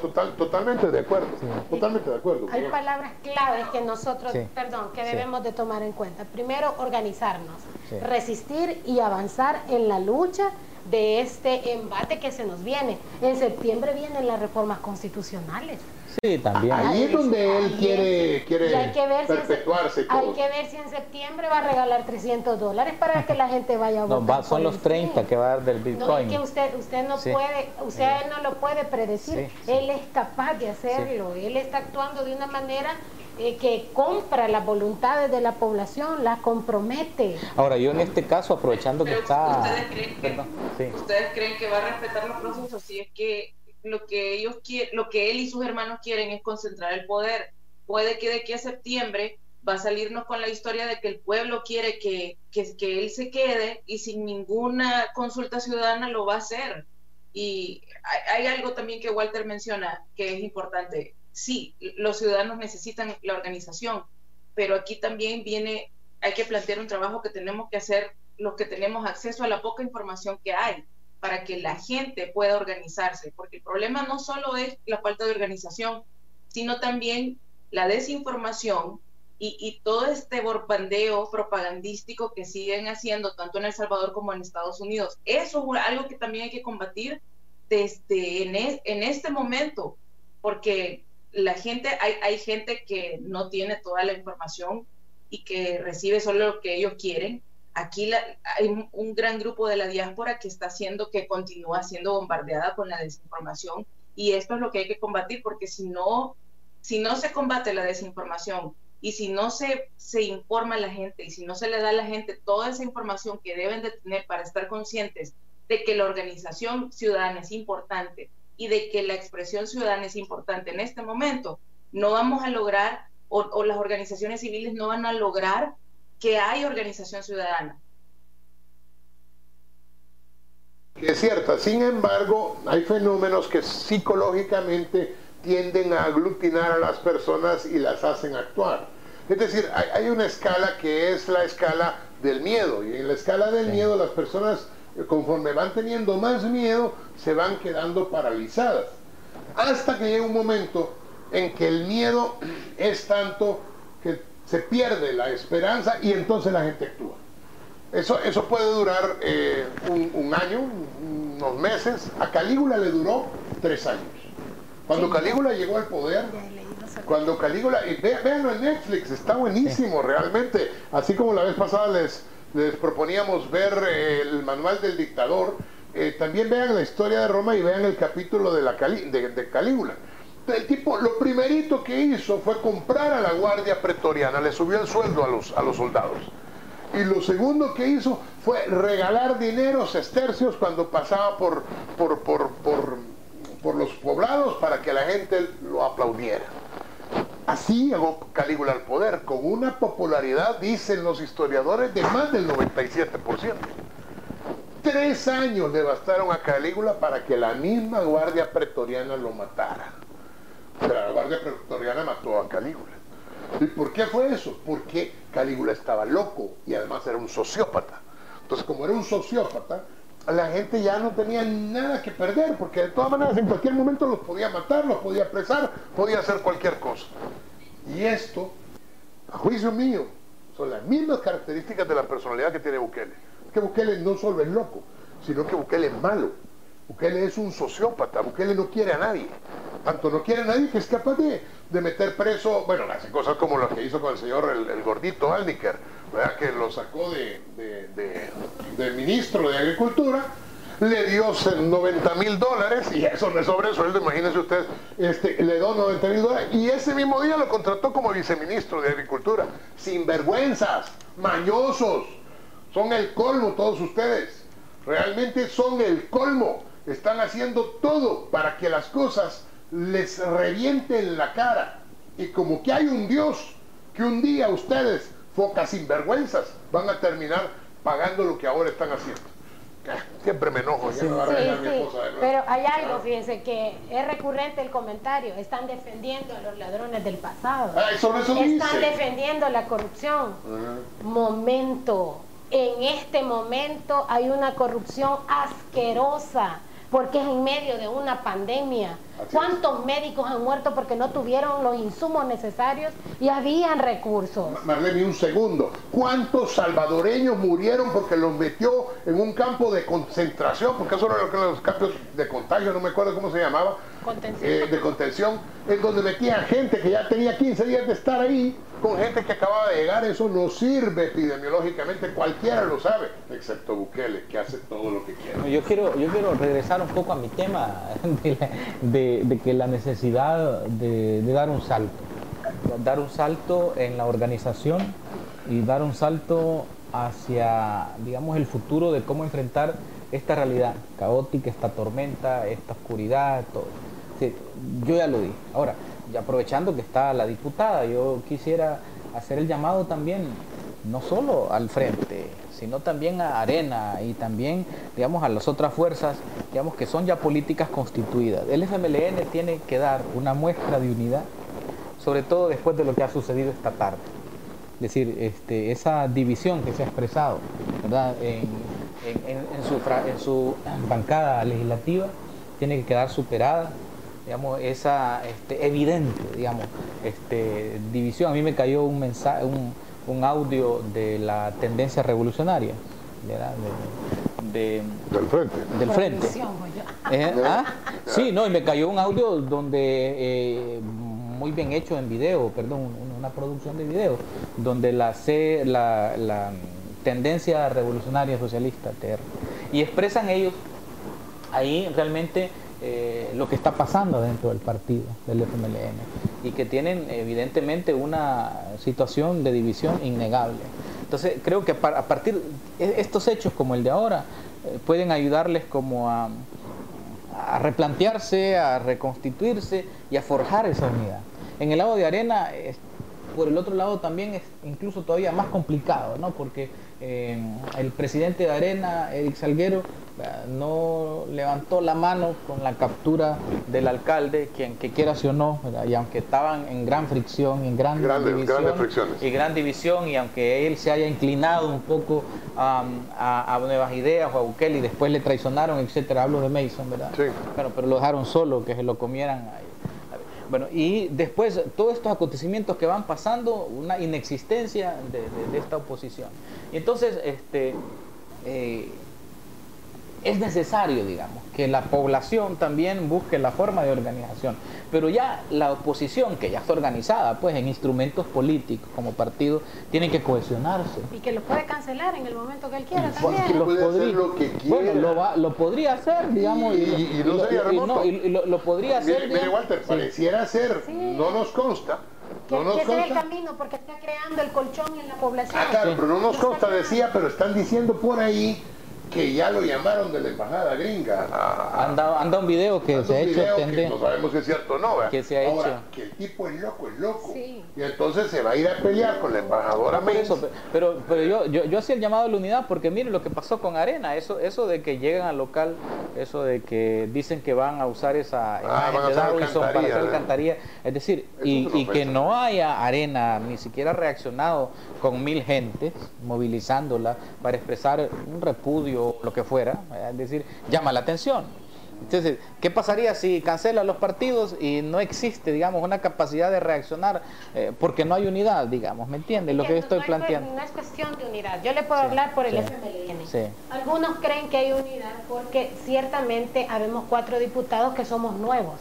total, totalmente de acuerdo. Totalmente de acuerdo. Hay palabras claves que nosotros, Sí. perdón, que Sí. debemos de tomar en cuenta. Primero, organizarnos, Sí. resistir y avanzar en la lucha de este embate que se nos viene. En septiembre vienen las reformas constitucionales. Sí, también. Ahí es donde él quiere, quiere Y hay que ver si en- perpetuarse Hay que ver si en septiembre va a regalar 300 dólares para que la gente vaya a No, votar. va- son los el 30 sí. que va a dar del No, es Bitcoin. que usted, usted no Sí. puede, usted no lo puede predecir. Sí, sí. Él es capaz de hacerlo. Él está actuando de una manera eh, que compra las voluntades de la población, las compromete. Ahora, yo en este caso, aprovechando que está... ustedes creen que sí. ustedes creen que va a respetar los procesos si es que lo que ellos quieren, lo que él y sus hermanos quieren es concentrar el poder. Puede que de aquí a septiembre va a salirnos con la historia de que el pueblo quiere que, que, que él se quede y sin ninguna consulta ciudadana lo va a hacer. Y hay, hay algo también que Walter menciona que es importante. Sí, los ciudadanos necesitan la organización, pero aquí también viene, hay que plantear un trabajo que tenemos que hacer los que tenemos acceso a la poca información que hay para que la gente pueda organizarse, porque el problema no solo es la falta de organización, sino también la desinformación y, y todo este borbandeo propagandístico que siguen haciendo tanto en El Salvador como en Estados Unidos. Eso es algo que también hay que combatir desde en, es- en este momento, porque la gente, hay, hay gente que no tiene toda la información y que recibe solo lo que ellos quieren. Aquí hay un, un gran grupo de la diáspora que está haciendo que continúa siendo bombardeada con la desinformación y esto es lo que hay que combatir porque si no, si no se combate la desinformación y si no se, se informa a la gente y si no se le da a la gente toda esa información que deben de tener para estar conscientes de que la organización ciudadana es importante y de que la expresión ciudadana es importante en este momento, no vamos a lograr, o, o las organizaciones civiles no van a lograr que haya organización ciudadana. Es cierta, sin embargo, hay fenómenos que psicológicamente tienden a aglutinar a las personas y las hacen actuar. Es decir, hay, hay una escala que es la escala del miedo, y en la escala del miedo las personas, conforme van teniendo más miedo, se van quedando paralizadas. Hasta que llega un momento en que el miedo es tanto que se pierde la esperanza y entonces la gente actúa. Eso, eso puede durar eh, un, un año, unos meses. A Calígula le duró tres años. Cuando Calígula llegó al poder, cuando Calígula, y ve- véanlo en Netflix, está buenísimo realmente. Así como la vez pasada les, les proponíamos ver eh, el manual del dictador, eh, también vean la historia de Roma y vean el capítulo de, la Cali- de, Calígula. El tipo, lo primerito que hizo fue comprar a la guardia pretoriana, le subió el sueldo a los, a los soldados. Y lo segundo que hizo fue regalar dinero, sestercios, cuando pasaba por, por, por, por, por los poblados para que la gente lo aplaudiera. Así llegó Calígula al poder, con una popularidad, dicen los historiadores, de más del 97%. Tres años le bastaron a Calígula para que la misma guardia pretoriana lo matara. Pero la guardia pretoriana mató a Calígula. ¿Y por qué fue eso? Porque Calígula estaba loco y además era un sociópata. Entonces, como era un sociópata, la gente ya no tenía nada que perder, porque de todas maneras en cualquier momento los podía matar, los podía apresar, podía hacer cualquier cosa. Y esto, a juicio mío, son las mismas características de la personalidad que tiene Bukele. Que Bukele no solo es loco, sino que Bukele es malo. Bukele es un sociópata, Bukele no quiere a nadie. Tanto no quiere a nadie que es capaz de, de meter preso, bueno, hace cosas como las que hizo con el señor, el, gordito Alniker, que lo sacó de, ministro de Agricultura, le dio 90 mil dólares, y eso no es sobresueldo, imagínense usted, este, le dio 90 mil dólares, y ese mismo día lo contrató como viceministro de Agricultura. Sinvergüenzas, mañosos, son el colmo todos ustedes. Realmente son el colmo. Están haciendo todo para que las cosas les revienten la cara. Y como que hay un Dios que un día ustedes, focas sinvergüenzas, van a terminar pagando lo que ahora están haciendo. Ah, Siempre me enojo, Sí, pero hay algo, fíjense, que es recurrente el comentario. Están defendiendo a los ladrones del pasado. Ah, eso- eso Están dice. defendiendo la corrupción. Momento. En este momento hay una corrupción asquerosa porque es en medio de una pandemia. ¿Cuántos médicos han muerto porque no tuvieron los insumos necesarios y habían recursos? Marlene, un segundo. ¿Cuántos salvadoreños murieron porque los metió en un campo de concentración? Porque eso era lo que los campos de contagio, no me acuerdo cómo se llamaba. Contención. eh, de contención, en donde metían gente que ya tenía 15 días de estar ahí, con gente que acababa de llegar. Eso no sirve epidemiológicamente, cualquiera lo sabe, excepto Bukele, que hace todo lo que quiere. Yo quiero, yo quiero regresar un poco a mi tema de, la- de- de que la necesidad de, dar un salto, dar un salto en la organización y dar un salto hacia, digamos, el futuro de cómo enfrentar esta realidad caótica, esta tormenta, esta oscuridad, todo. Yo ya lo dije. Ahora, y aprovechando que está la diputada, yo quisiera hacer el llamado también, no solo al frente, sino también a Arena y también, digamos, a las otras fuerzas, digamos, que son ya políticas constituidas. El FMLN tiene que dar una muestra de unidad, sobre todo después de lo que ha sucedido esta tarde. Es decir, este, esa división que se ha expresado ¿verdad? En, en- su, en su bancada legislativa tiene que quedar superada, digamos, esa este, evidente, digamos, este, división. A mí me cayó un mensaje, un, un audio de la tendencia revolucionaria, ¿verdad? De- de- Del frente. del frente. Eh, ¿ah? Sí, no, y me cayó un audio donde eh, muy bien hecho en video, perdón, un- una producción de video, donde la, C- la, la tendencia revolucionaria socialista TR, y expresan ellos ahí realmente eh, lo que está pasando dentro del partido del FMLN y que tienen evidentemente una situación de división innegable. Entonces creo que a partir de estos hechos como el de ahora eh, pueden ayudarles como a, a replantearse, a reconstituirse y a forjar esa unidad. en el lado de arena, por el otro lado también es incluso todavía más complicado, ¿no? Porque eh, el presidente de Arena, Eric Salguero, no levantó la mano con la captura del alcalde, quien que quiera sí o no, ¿verdad? y aunque estaban en gran fricción, en gran Grandes- división, grandes y gran división, y aunque él se haya inclinado un poco a, a nuevas ideas o a Bukele y después le traicionaron, etcétera, hablo de Mason, ¿verdad? Sí. Bueno, pero lo dejaron solo, que se lo comieran ahí. Bueno, y después todos estos acontecimientos que van pasando, una inexistencia de, esta oposición. Entonces, este, eh, es necesario, digamos, que la población también busque la forma de organización. Pero ya la oposición, que ya está organizada, pues en instrumentos políticos como partido, tiene que cohesionarse. Y que lo puede cancelar en el momento que él quiera Porque también. lo Puede hacer podría- lo que Bueno, quiera. lo, va- lo podría hacer, digamos. Y- y- y no sería y remoto. no, y- y lo, lo podría hacer. Mire, mire. Walter, Sí. pareciera ser, Sí. no nos consta, Que, no nos que ese es el camino porque está creando el colchón en la población. Ah, claro, Sí. pero no nos consta, decía, pero están diciendo por ahí que ya lo llamaron de la embajada gringa. a- Anda, anda un video que se ha hecho que no sabemos si es cierto o no. ¿verdad? Que se ha Ahora, hecho. que el tipo es loco, es loco. Sí. Y entonces se va a ir a pelear con la embajadora No, eso, pero, pero yo, yo, yo hacía el llamado a la unidad porque miren lo que pasó con Arena, eso, eso de que llegan al local, eso de que dicen que van a usar esa Ah, imagen de Darwinson para hacer alcantarilla, es decir, Eso y, y que no haya Arena ni siquiera reaccionado con mil gentes, movilizándola para expresar un repudio, lo que fuera, es decir, llama la atención. Entonces, ¿qué pasaría si cancelan los partidos y no existe, digamos, una capacidad de reaccionar eh, porque no hay unidad, digamos, ¿me entiendes? Lo que yo estoy no planteando. No es cuestión de unidad. Yo le puedo Sí, hablar por el sí, FMLN. sí. Algunos creen que hay unidad porque ciertamente habemos cuatro diputados que somos nuevos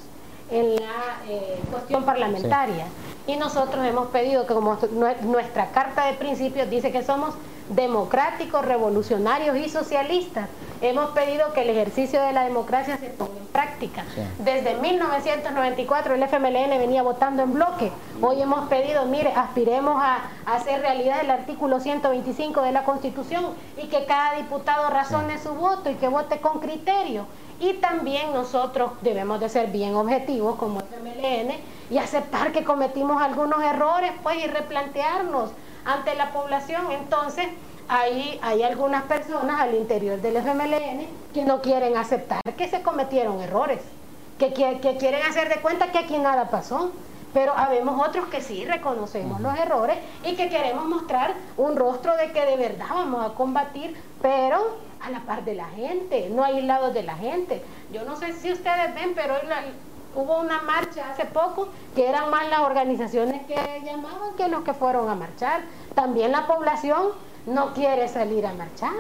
en la eh, cuestión parlamentaria. Y nosotros hemos pedido que como nue- nuestra carta de principios dice que somos democráticos, revolucionarios y socialistas, hemos pedido que el ejercicio de la democracia se ponga en práctica. Sí. Desde 1994 el FMLN venía votando en bloque. Hoy hemos pedido, mire, aspiremos a, a hacer realidad el artículo 125 de la Constitución y que cada diputado razone su voto y que vote con criterio. Y también nosotros debemos de ser bien objetivos como FMLN y aceptar que cometimos algunos errores pues y replantearnos ante la población. Entonces, Ahí hay algunas personas al interior del FMLN que no quieren aceptar que se cometieron errores, que, que quieren hacer de cuenta que aquí nada pasó. Pero habemos otros que sí reconocemos los errores y que queremos mostrar un rostro de que de verdad vamos a combatir, pero a la par de la gente, no aislados de la gente. Yo no sé si ustedes ven, pero hoy la- hubo una marcha hace poco que eran más las organizaciones que llamaban que los que fueron a marchar. También la población no quiere salir a marchar,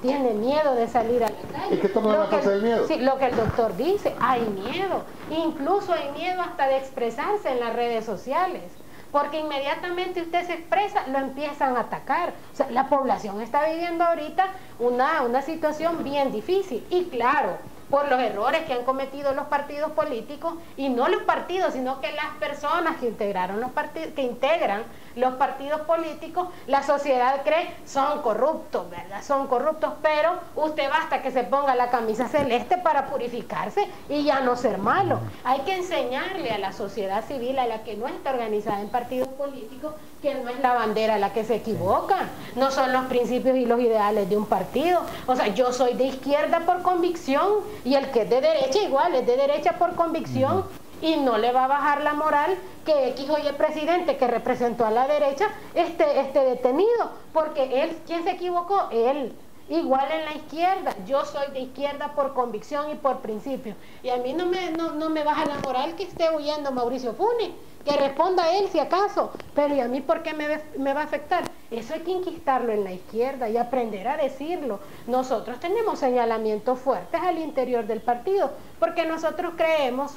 tiene miedo de salir a la calle. ¿Y qué toma la cosa del miedo? Sí, lo que el doctor dice, hay miedo. Incluso hay miedo hasta de expresarse en las redes sociales. Porque inmediatamente usted se expresa, lo empiezan a atacar. O sea, la población está viviendo ahorita una, una situación bien difícil. Y claro, por los errores que han cometido los partidos políticos, y no los partidos, sino que las personas que integraron los partidos, que integran los partidos políticos, la sociedad cree son corruptos, ¿verdad? Son corruptos, pero usted basta que se ponga la camisa celeste para purificarse y ya no ser malo. Hay que enseñarle a la sociedad civil, a la que no está organizada en partidos políticos, que no es la bandera la que se equivoca, no son los principios y los ideales de un partido. O sea, yo soy de izquierda por convicción y el que es de derecha igual, es de derecha por convicción y no le va a bajar la moral que X o Y presidente que representó a la derecha esté, esté detenido, porque él, ¿quién se equivocó? Él. Igual en la izquierda, yo soy de izquierda por convicción y por principio. Y a mí no me, no, no me baja la moral que esté huyendo Mauricio Funes, que responda él si acaso. Pero ¿y a mí por qué me, me va a afectar? Eso hay que inquistarlo en la izquierda y aprender a decirlo. Nosotros tenemos señalamientos fuertes al interior del partido, porque nosotros creemos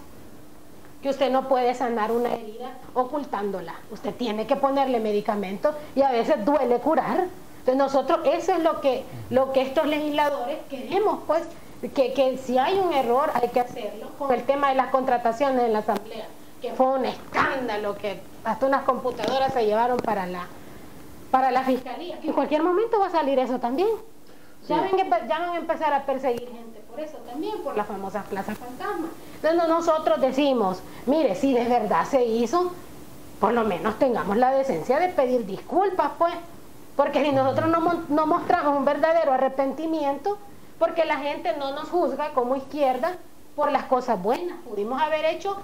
que usted no puede sanar una herida ocultándola. Usted tiene que ponerle medicamentos y a veces duele curar. Entonces nosotros, eso es lo que, lo que estos legisladores queremos, pues, que, que si hay un error hay que hacerlo con el tema de las contrataciones en la asamblea, que fue un escándalo, que hasta unas computadoras se llevaron para la, para la fiscalía, en cualquier momento va a salir eso también. Ya, ven ya van a empezar a perseguir gente por eso también, por las famosas plazas fantasma. Entonces nosotros decimos, mire, si de verdad se hizo, por lo menos tengamos la decencia de pedir disculpas, pues. Porque si nosotros no, mostramos un verdadero arrepentimiento, porque la gente no nos juzga como izquierda por las cosas buenas. Pudimos haber hecho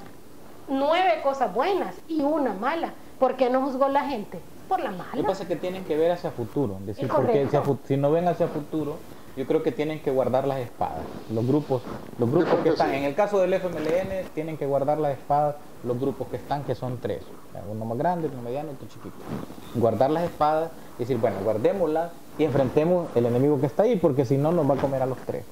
nueve cosas buenas y una mala. ¿Por qué no juzgó la gente? Por la Lo que mala. pasa es que tienen que ver hacia futuro. Decir, porque hacia si no ven hacia futuro, yo creo que tienen que guardar las espadas. Los grupos, los grupos que que están, sí. en el caso del FMLN, tienen que guardar las espadas los grupos que están, que son tres. Uno más grande, uno mediano y otro chiquito. Guardar las espadas y decir, bueno, guardémoslas y enfrentemos el enemigo que está ahí, porque si no nos va a comer a los tres.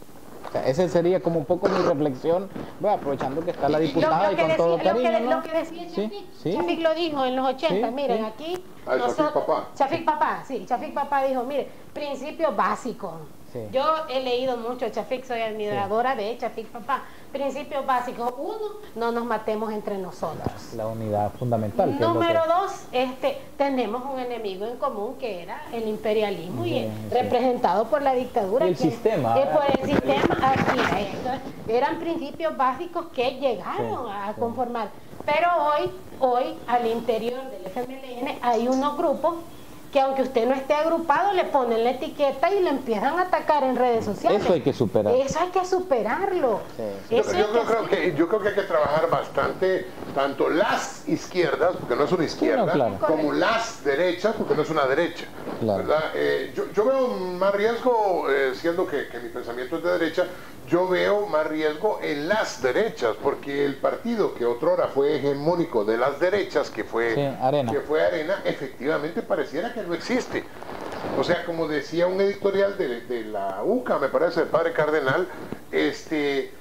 O sea, esa sería como un poco mi reflexión, bueno, aprovechando que está la diputada lo y con todo lo que-. Lo que decía Sí, Chafik, sí. Chafik lo dijo en los 80, Sí, miren, sí. aquí... Ah, Chafik papá. Chafik papá, sí, Chafik papá dijo, mire, principio básico. Sí. Yo he leído mucho Chafik, soy admiradora de Chafik papá. Principio básico, uno, no nos matemos entre nosotros. La unidad fundamental. es Número que- dos, este, tenemos un enemigo en común que era el imperialismo y representado por la dictadura. Y el quien- sistema, eh, por el sistema, así es. Eran principios básicos que llegaron a conformar. Pero hoy, hoy, al interior del FMLN hay unos grupos que aunque usted no esté agrupado, le ponen la etiqueta y le empiezan a atacar en redes sociales. Eso hay que superar. Eso hay que superarlo. Sí, sí. Yo, que creo, que, yo creo que hay que trabajar bastante, tanto las izquierdas, porque no es una izquierda, No, claro. como las derechas, porque no es una derecha. Claro. ¿verdad? Eh, yo, yo veo más riesgo, eh, siendo que, que mi pensamiento es de derecha, yo veo más riesgo en las derechas, porque el partido que otrora fue hegemónico de las derechas, que fue, Sí, Arena. que fue Arena, efectivamente pareciera que no existe. O sea, como decía un editorial de, de la UCA, me parece, el padre Cardenal, este,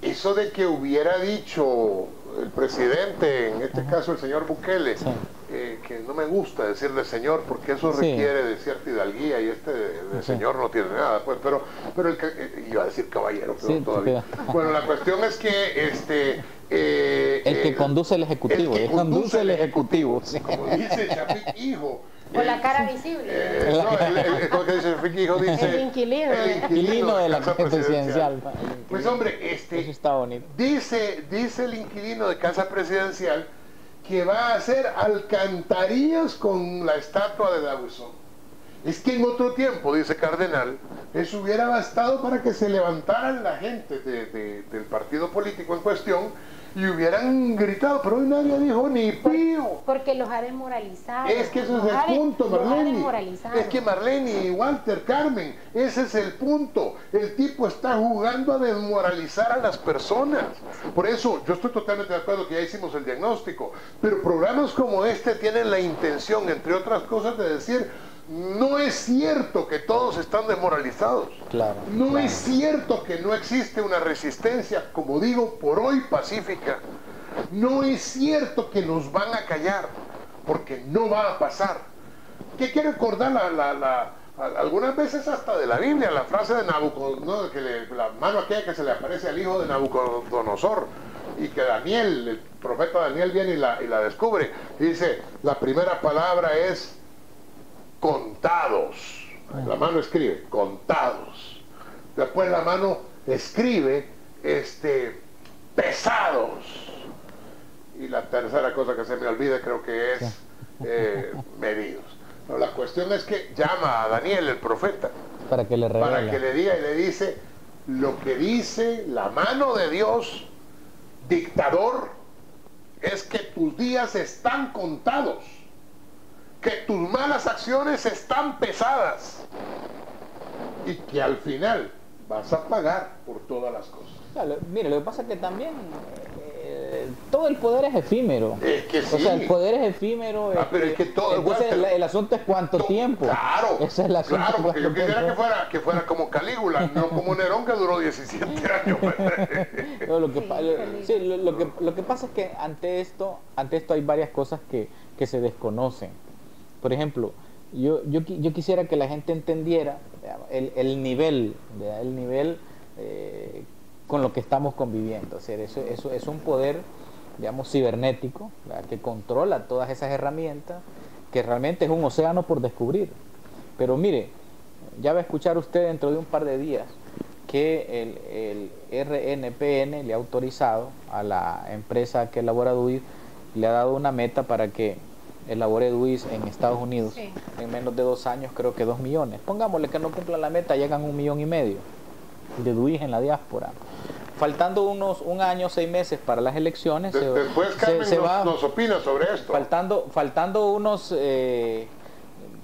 eso de que hubiera dicho el presidente, en este caso el señor Bukele, Sí. eh, que no me gusta decirle señor porque eso Sí. requiere de cierta hidalguía y este de, de Sí. señor no tiene nada, pues, pero, pero el que, eh, iba a decir caballero, pero Sí, todavía. Bueno, la cuestión es que este eh, El que eh, conduce el ejecutivo, el que conduce el ejecutivo. sí. como dice Chapik hijo. Con la cara visible. eh, no, el, el- el- ¿cómo que dice El inquilino, el. Inquilino de la presidencial. Pues hombre, este, Eso está bonito. Dice, dice el inquilino de Casa Presidencial que va a hacer alcantarillas con la estatua de Dawson. Es que en otro tiempo, dice Cardenal, eso hubiera bastado para que se levantaran la gente de- de- del partido político en cuestión y hubieran gritado, pero hoy nadie dijo ni pío. Porque los ha desmoralizado. Es que ese es Los el punto, Marlene. Es que Marlene, Walter, Carmen, ese es el punto. El tipo está jugando a desmoralizar a las personas. Por eso yo estoy totalmente de acuerdo que ya hicimos el diagnóstico. Pero programas como este tienen la intención, entre otras cosas, de decir, no es cierto que todos están desmoralizados. Claro. No claro. es cierto que no existe una resistencia, como digo, por hoy pacífica. No es cierto que nos van a callar, porque no va a pasar. ¿Qué quiere recordar la, la- algunas veces hasta de la Biblia, la frase de Nabucodonosor, que le- la mano aquella que se le aparece al hijo de Nabucodonosor, y que Daniel, el profeta Daniel viene y la, y la descubre, y dice, la primera palabra es contados. La mano escribe, contados. Después la mano escribe, este, pesados. Y la tercera cosa que se me olvida creo que es eh, medidos. Pero la cuestión es que llama a Daniel, el profeta, Para que le para que le diga y le dice lo que dice la mano de Dios, dictador, es que tus días están contados, que tus malas acciones están pesadas y que al final vas a pagar por todas las cosas. Claro, mire, lo que pasa es que también eh, todo el poder es efímero. Es que O sea, sí. el poder es efímero. Ah, pero es que todo- Entonces, el, el asunto es cuánto tiempo. Claro, Ese es el asunto. claro, porque yo quisiera que fuera, que fuera como Calígula, no como Nerón que duró 17 años. No, lo, que, Sí, sí, lo que, lo que pasa es que ante esto, ante esto hay varias cosas que, que se desconocen. Por ejemplo, yo, yo, yo quisiera que la gente entendiera digamos, el, el nivel, el nivel eh, con lo que estamos conviviendo. O sea, eso, eso es un poder, digamos, cibernético, que controla todas esas herramientas, que realmente es un océano por descubrir. Pero mire, ya va a escuchar usted dentro de un par de días que el, el RNPN le ha autorizado a la empresa que elabora DUI le ha dado una meta para que elabore DUIs en Estados Unidos Sí. en menos de dos años, creo que dos millones. Pongámosle que no cumplan la meta, llegan un millón y medio de DUIs en la diáspora. Faltando unos un año, seis meses para las elecciones, De- se- después se- Carmen se nos, va- nos opina sobre esto. Faltando, faltando unos eh,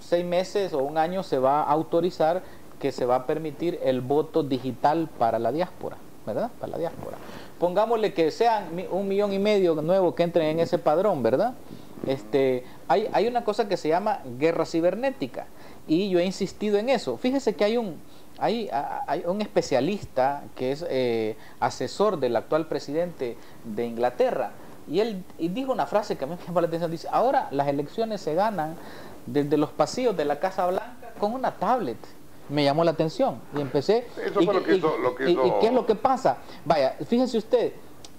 seis meses o un año se va a autorizar que se va a permitir el voto digital para la diáspora, ¿verdad? Para la diáspora. Pongámosle que sean un millón y medio nuevo que entren en ese padrón, ¿verdad? Este, hay, hay una cosa que se llama guerra cibernética y yo he insistido en eso. Fíjese que hay un, hay, un especialista que es eh, asesor del actual presidente de Inglaterra y él y dijo una frase que a mí me llamó la atención. Dice, ahora las elecciones se ganan desde los pasillos de la Casa Blanca con una tablet. Me llamó la atención y empecé. Eso y, fue lo que y- hizo- lo que y- hizo- y qué es lo que pasa? Vaya, fíjese usted,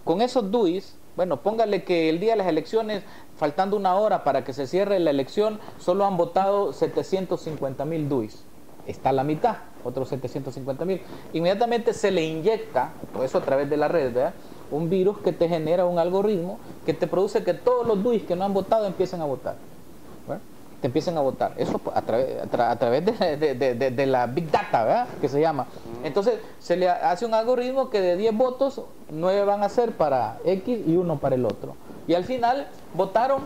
con esos DUIs, bueno, póngale que el día de las elecciones, faltando una hora para que se cierre la elección, solo han votado 750 mil DUIs. Está la mitad, otros 750 mil. Inmediatamente se le inyecta, todo eso a través de la red, ¿verdad? un virus que te genera un algoritmo que te produce que todos los DUIs que no han votado empiecen a votar. Te empiecen a votar. Eso a, través- a tra- a través de, de- de- de- de la Big Data, ¿verdad? Que se llama. Entonces, se le hace un algoritmo que de 10 votos, 9 van a ser para X y uno para el otro. Y al final votaron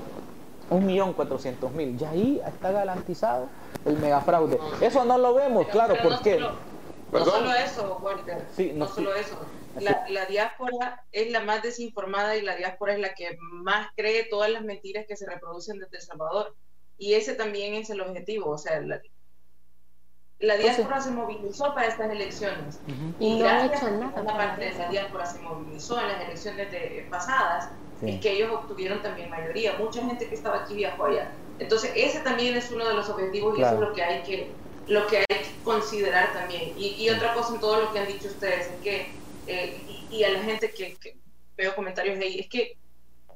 1.400.000. Y ahí está garantizado el megafraude. Eso no lo vemos, claro, Pero no ¿por qué? solo- No solo eso, Walter. Sí, no, no, sí. solo eso. La, la diáspora es la más desinformada y la diáspora es la que más cree todas las mentiras que se reproducen desde El Salvador. Y ese también es el objetivo. O sea, la, la diáspora se movilizó para estas elecciones. Y no gracias hecho nada Una parte de la diáspora se movilizó en las elecciones de- pasadas Sí. es que ellos obtuvieron también mayoría. Mucha gente que estaba aquí viajó allá. Entonces, ese también es uno de los objetivos y eso Claro. es lo que hay que, lo que hay que considerar también. Y, y otra cosa en todo lo que han dicho ustedes es que, eh, y, y a la gente que, que veo comentarios ahí, es que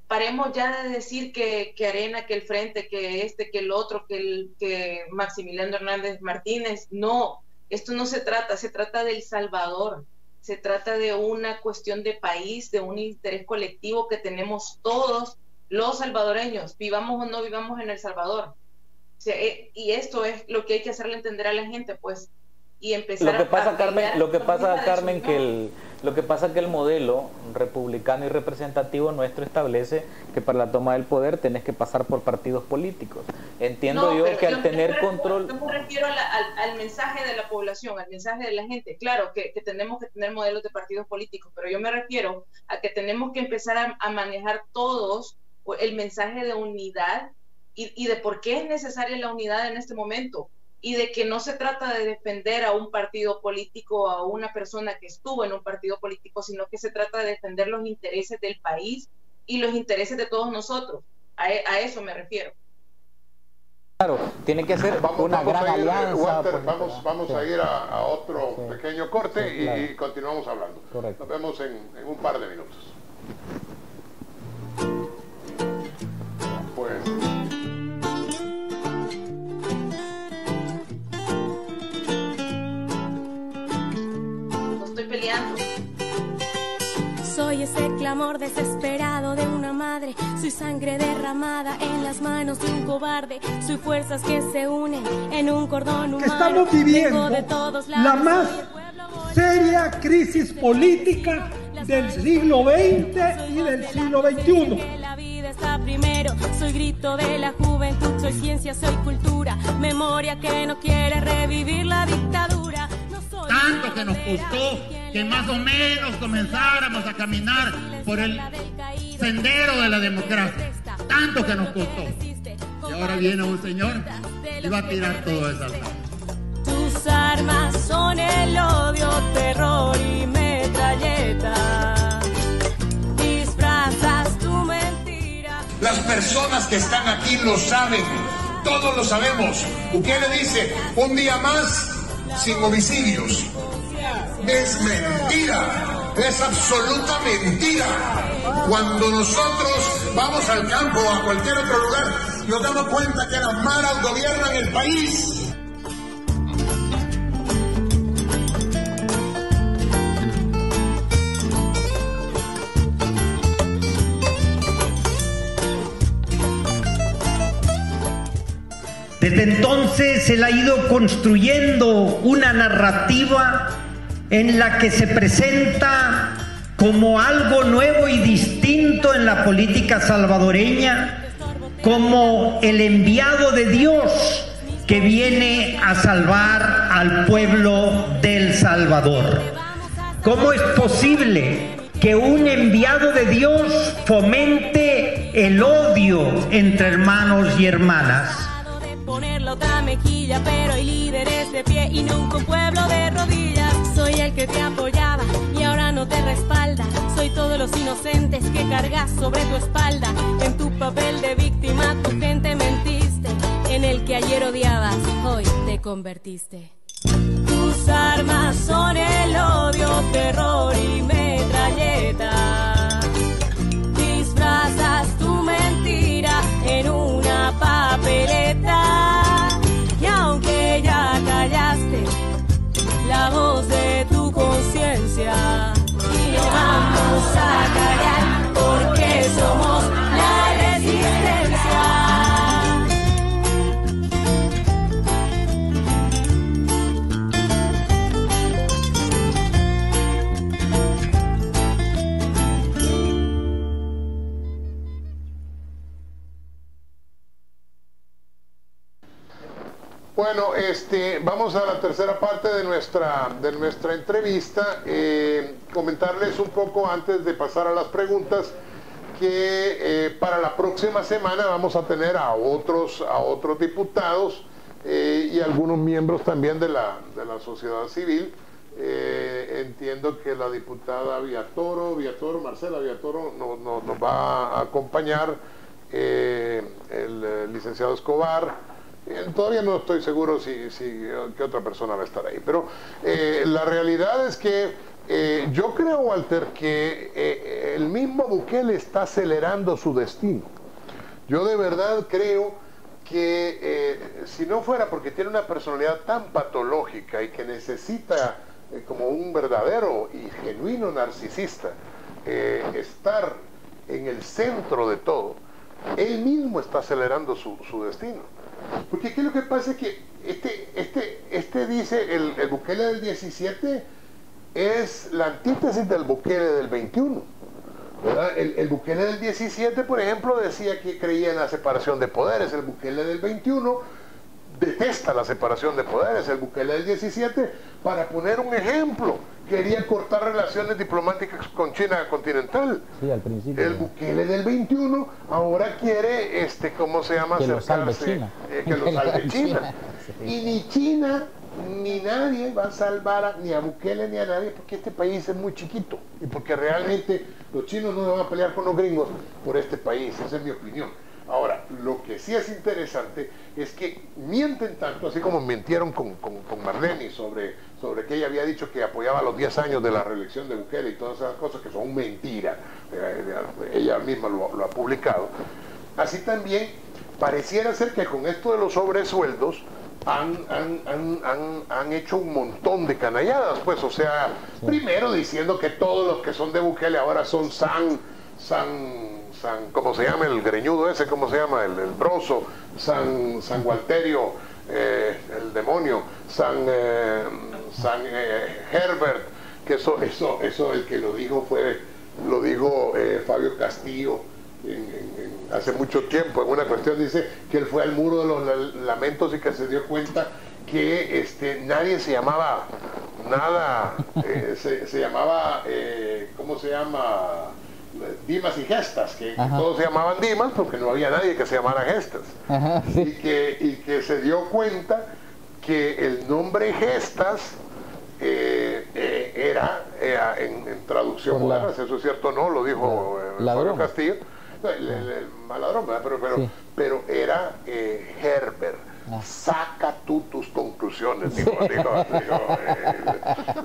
paremos ya de decir que, que Arena, que el Frente, que este, que el otro, que, el, que Maximiliano Hernández Martínez. No, esto no se trata, se trata del Salvador, se trata de una cuestión de país, de un interés colectivo que tenemos todos los salvadoreños, vivamos o no vivamos en El Salvador. O sea, eh, y esto es lo que hay que hacerle entender a la gente, pues, y empezar Lo que pasa, a Carmen, lo que pasa, Carmen, que el, lo que pasa que el modelo republicano y representativo nuestro establece que para la toma del poder tenés que pasar por partidos políticos. Entiendo No, yo que al tener control, Yo me refiero la- al, al mensaje de la población, al mensaje de la gente. Claro que, que tenemos que tener modelos de partidos políticos, pero yo me refiero a que tenemos que empezar a, a manejar todos el mensaje de unidad y, y de por qué es necesaria la unidad en este momento y de que no se trata de defender a un partido político o a una persona que estuvo en un partido político, sino que se trata de defender los intereses del país y los intereses de todos nosotros. A, e- a eso me refiero. claro, tiene que ser una Vamos gran a ir, alianza. Walter, pues, vamos, vamos sí. a ir a, a otro Sí. pequeño corte Sí, y, claro. y continuamos hablando. Correcto. Nos vemos en, en un par de minutos. Pues, peleando. Soy ese clamor desesperado de una madre, soy sangre derramada en las manos de un cobarde, soy fuerzas que se unen en un cordón humano. que estamos viviendo de todos la lados, más el pueblo seria crisis política del siglo XX y del siglo XXI. la está primero, soy grito de la juventud, soy ciencia, soy cultura, memoria que no quiere revivir la dictadura. Tanto que nos costó que más o menos comenzáramos a caminar por el sendero de la democracia. Tanto que nos costó. Y ahora viene un señor y va a tirar todo eso al lado. Tus armas son el odio, terror y metralleta. Disfrazas tu mentira. Las personas que están aquí lo saben, todos lo sabemos. Ukele dice, un día más sin homicidios. Es mentira, es absoluta mentira. Cuando nosotros vamos al campo o a cualquier otro lugar, nos damos cuenta que las maras gobiernan el país. Desde entonces se ha ido construyendo una narrativa en la que se presenta como algo nuevo y distinto en la política salvadoreña, como el enviado de Dios que viene a salvar al pueblo del Salvador. ¿Cómo es posible que un enviado de Dios fomente el odio entre hermanos y hermanas? Otra mejilla, pero hay líderes de pie y nunca un pueblo de rodillas. Soy el que te apoyaba y ahora no te respalda. Soy todos los inocentes que cargas sobre tu espalda. En tu papel de víctima, tu gente mentiste. En el que ayer odiabas, hoy te convertiste. Tus armas son el odio, terror y metralleta. Y no vamos a callar porque somos Bueno, este, vamos a la tercera parte de nuestra, de nuestra entrevista. Eh, comentarles un poco antes de pasar a las preguntas que eh, para la próxima semana vamos a tener a otros, a otros diputados eh, y algunos miembros también de la, de la sociedad civil. Entiendo que la diputada Viatoro, Viatoro, Marcela Viatoro, nos, va a acompañar el licenciado Escobar. Eh, Todavía no estoy seguro si, si qué otra persona va a estar ahí, pero eh, la realidad es que eh, yo creo, Walter, que el mismo Bukele está acelerando su destino. Yo de verdad creo que si no fuera porque tiene una personalidad tan patológica y que necesita como un verdadero y genuino narcisista estar en el centro de todo, él mismo está acelerando su, su destino. Porque aquí lo que pasa es que este, este, este dice, el, el Bukele del 17 es la antítesis del Bukele del 21. ¿verdad? El, el Bukele del 17, por ejemplo, decía que creía en la separación de poderes. El Bukele del 21 detesta la separación de poderes. El Bukele del 17, para poner un ejemplo, quería cortar relaciones diplomáticas con China continental. Sí, al principio. El Bukele del 21 ahora quiere, este, ¿cómo se llama? Que lo salve Acercarse, China. eh, que lo salve China. Y ni China ni nadie va a salvar a- ni a Bukele ni a nadie porque este país es muy chiquito y porque realmente los chinos no van a pelear con los gringos por este país, esa es mi opinión. Ahora, lo que sí es interesante es que mienten tanto, así como mintieron con, con, con Marlene sobre, sobre que ella había dicho que apoyaba los 10 años de la reelección de Bukele y todas esas cosas que son mentira, eh, ella misma lo, lo ha publicado. Así también pareciera ser que con esto de los sobresueldos han, han, han, han, han hecho un montón de canalladas, pues, o sea, primero diciendo que todos los que son de Bukele ahora son San, San, San, ¿cómo se llama el greñudo ese? ¿Cómo se llama? El, el broso, San, San Gualterio, eh, el demonio, San, eh, San eh, Herbert, que eso, eso, eso el que lo dijo fue, lo dijo Fabio Castillo, hace mucho tiempo, en una cuestión dice que él fue al muro de los la- lamentos y que se dio cuenta que este, nadie se llamaba nada, se, se llamaba, ¿cómo se llama? Dimas y Gestas, que, todos se llamaban Dimas porque no había nadie que se llamara Gestas. Ajá, sí. Y, que, y que se dio cuenta que el nombre Gestas eh, eh, era, era en, en traducción moderna, si eso es cierto o no, lo dijo eh, Fabio Ladrón. Castillo, No, el, el- el maladrón, pero, pero, Sí. pero era eh, Herbert. Ah. Saca tú tus conclusiones, eh,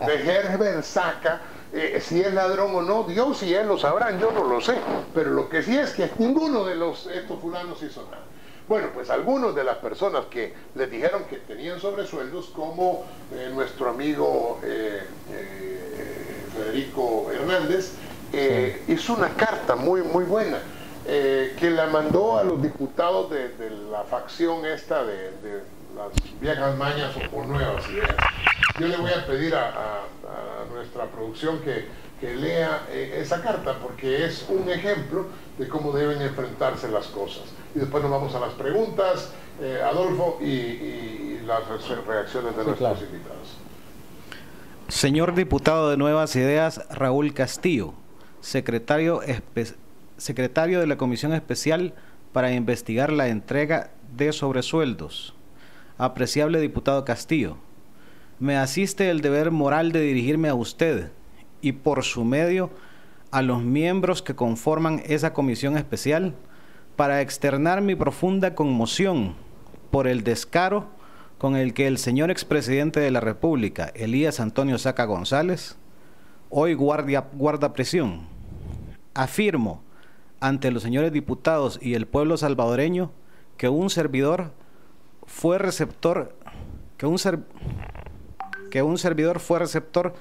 de Herbert saca eh, si es ladrón o no, Dios y él lo sabrán, yo no lo sé, pero lo que sí es que ninguno de los estos fulanos hizo nada. Bueno, pues algunos de las personas que les dijeron que tenían sobresueldos, como eh, nuestro amigo eh, Federico Hernández, hizo una carta muy, muy buena. que la mandó a los diputados de, de la facción esta de, de las viejas mañas o, o nuevas ideas. Yo le voy a pedir a, a- a nuestra producción que, que lea eh, esa carta porque es un ejemplo de cómo deben enfrentarse las cosas. Y después nos vamos a las preguntas, eh, Adolfo, y, y las re- reacciones de Sí, nuestros claro. invitados. Señor diputado de Nuevas Ideas, Raúl Castillo, secretario, espe- secretario de la Comisión Especial para investigar la entrega de sobresueldos. Apreciable diputado Castillo, me asiste el deber moral de dirigirme a usted y por su medio a los miembros que conforman esa comisión especial para externar mi profunda conmoción por el descaro con el que el señor expresidente de la República, Elías Antonio Saca González, hoy guarda prisión. Afirmo ante los señores diputados y el pueblo salvadoreño que un servidor fue receptor, que un, ser- que un servidor fue receptor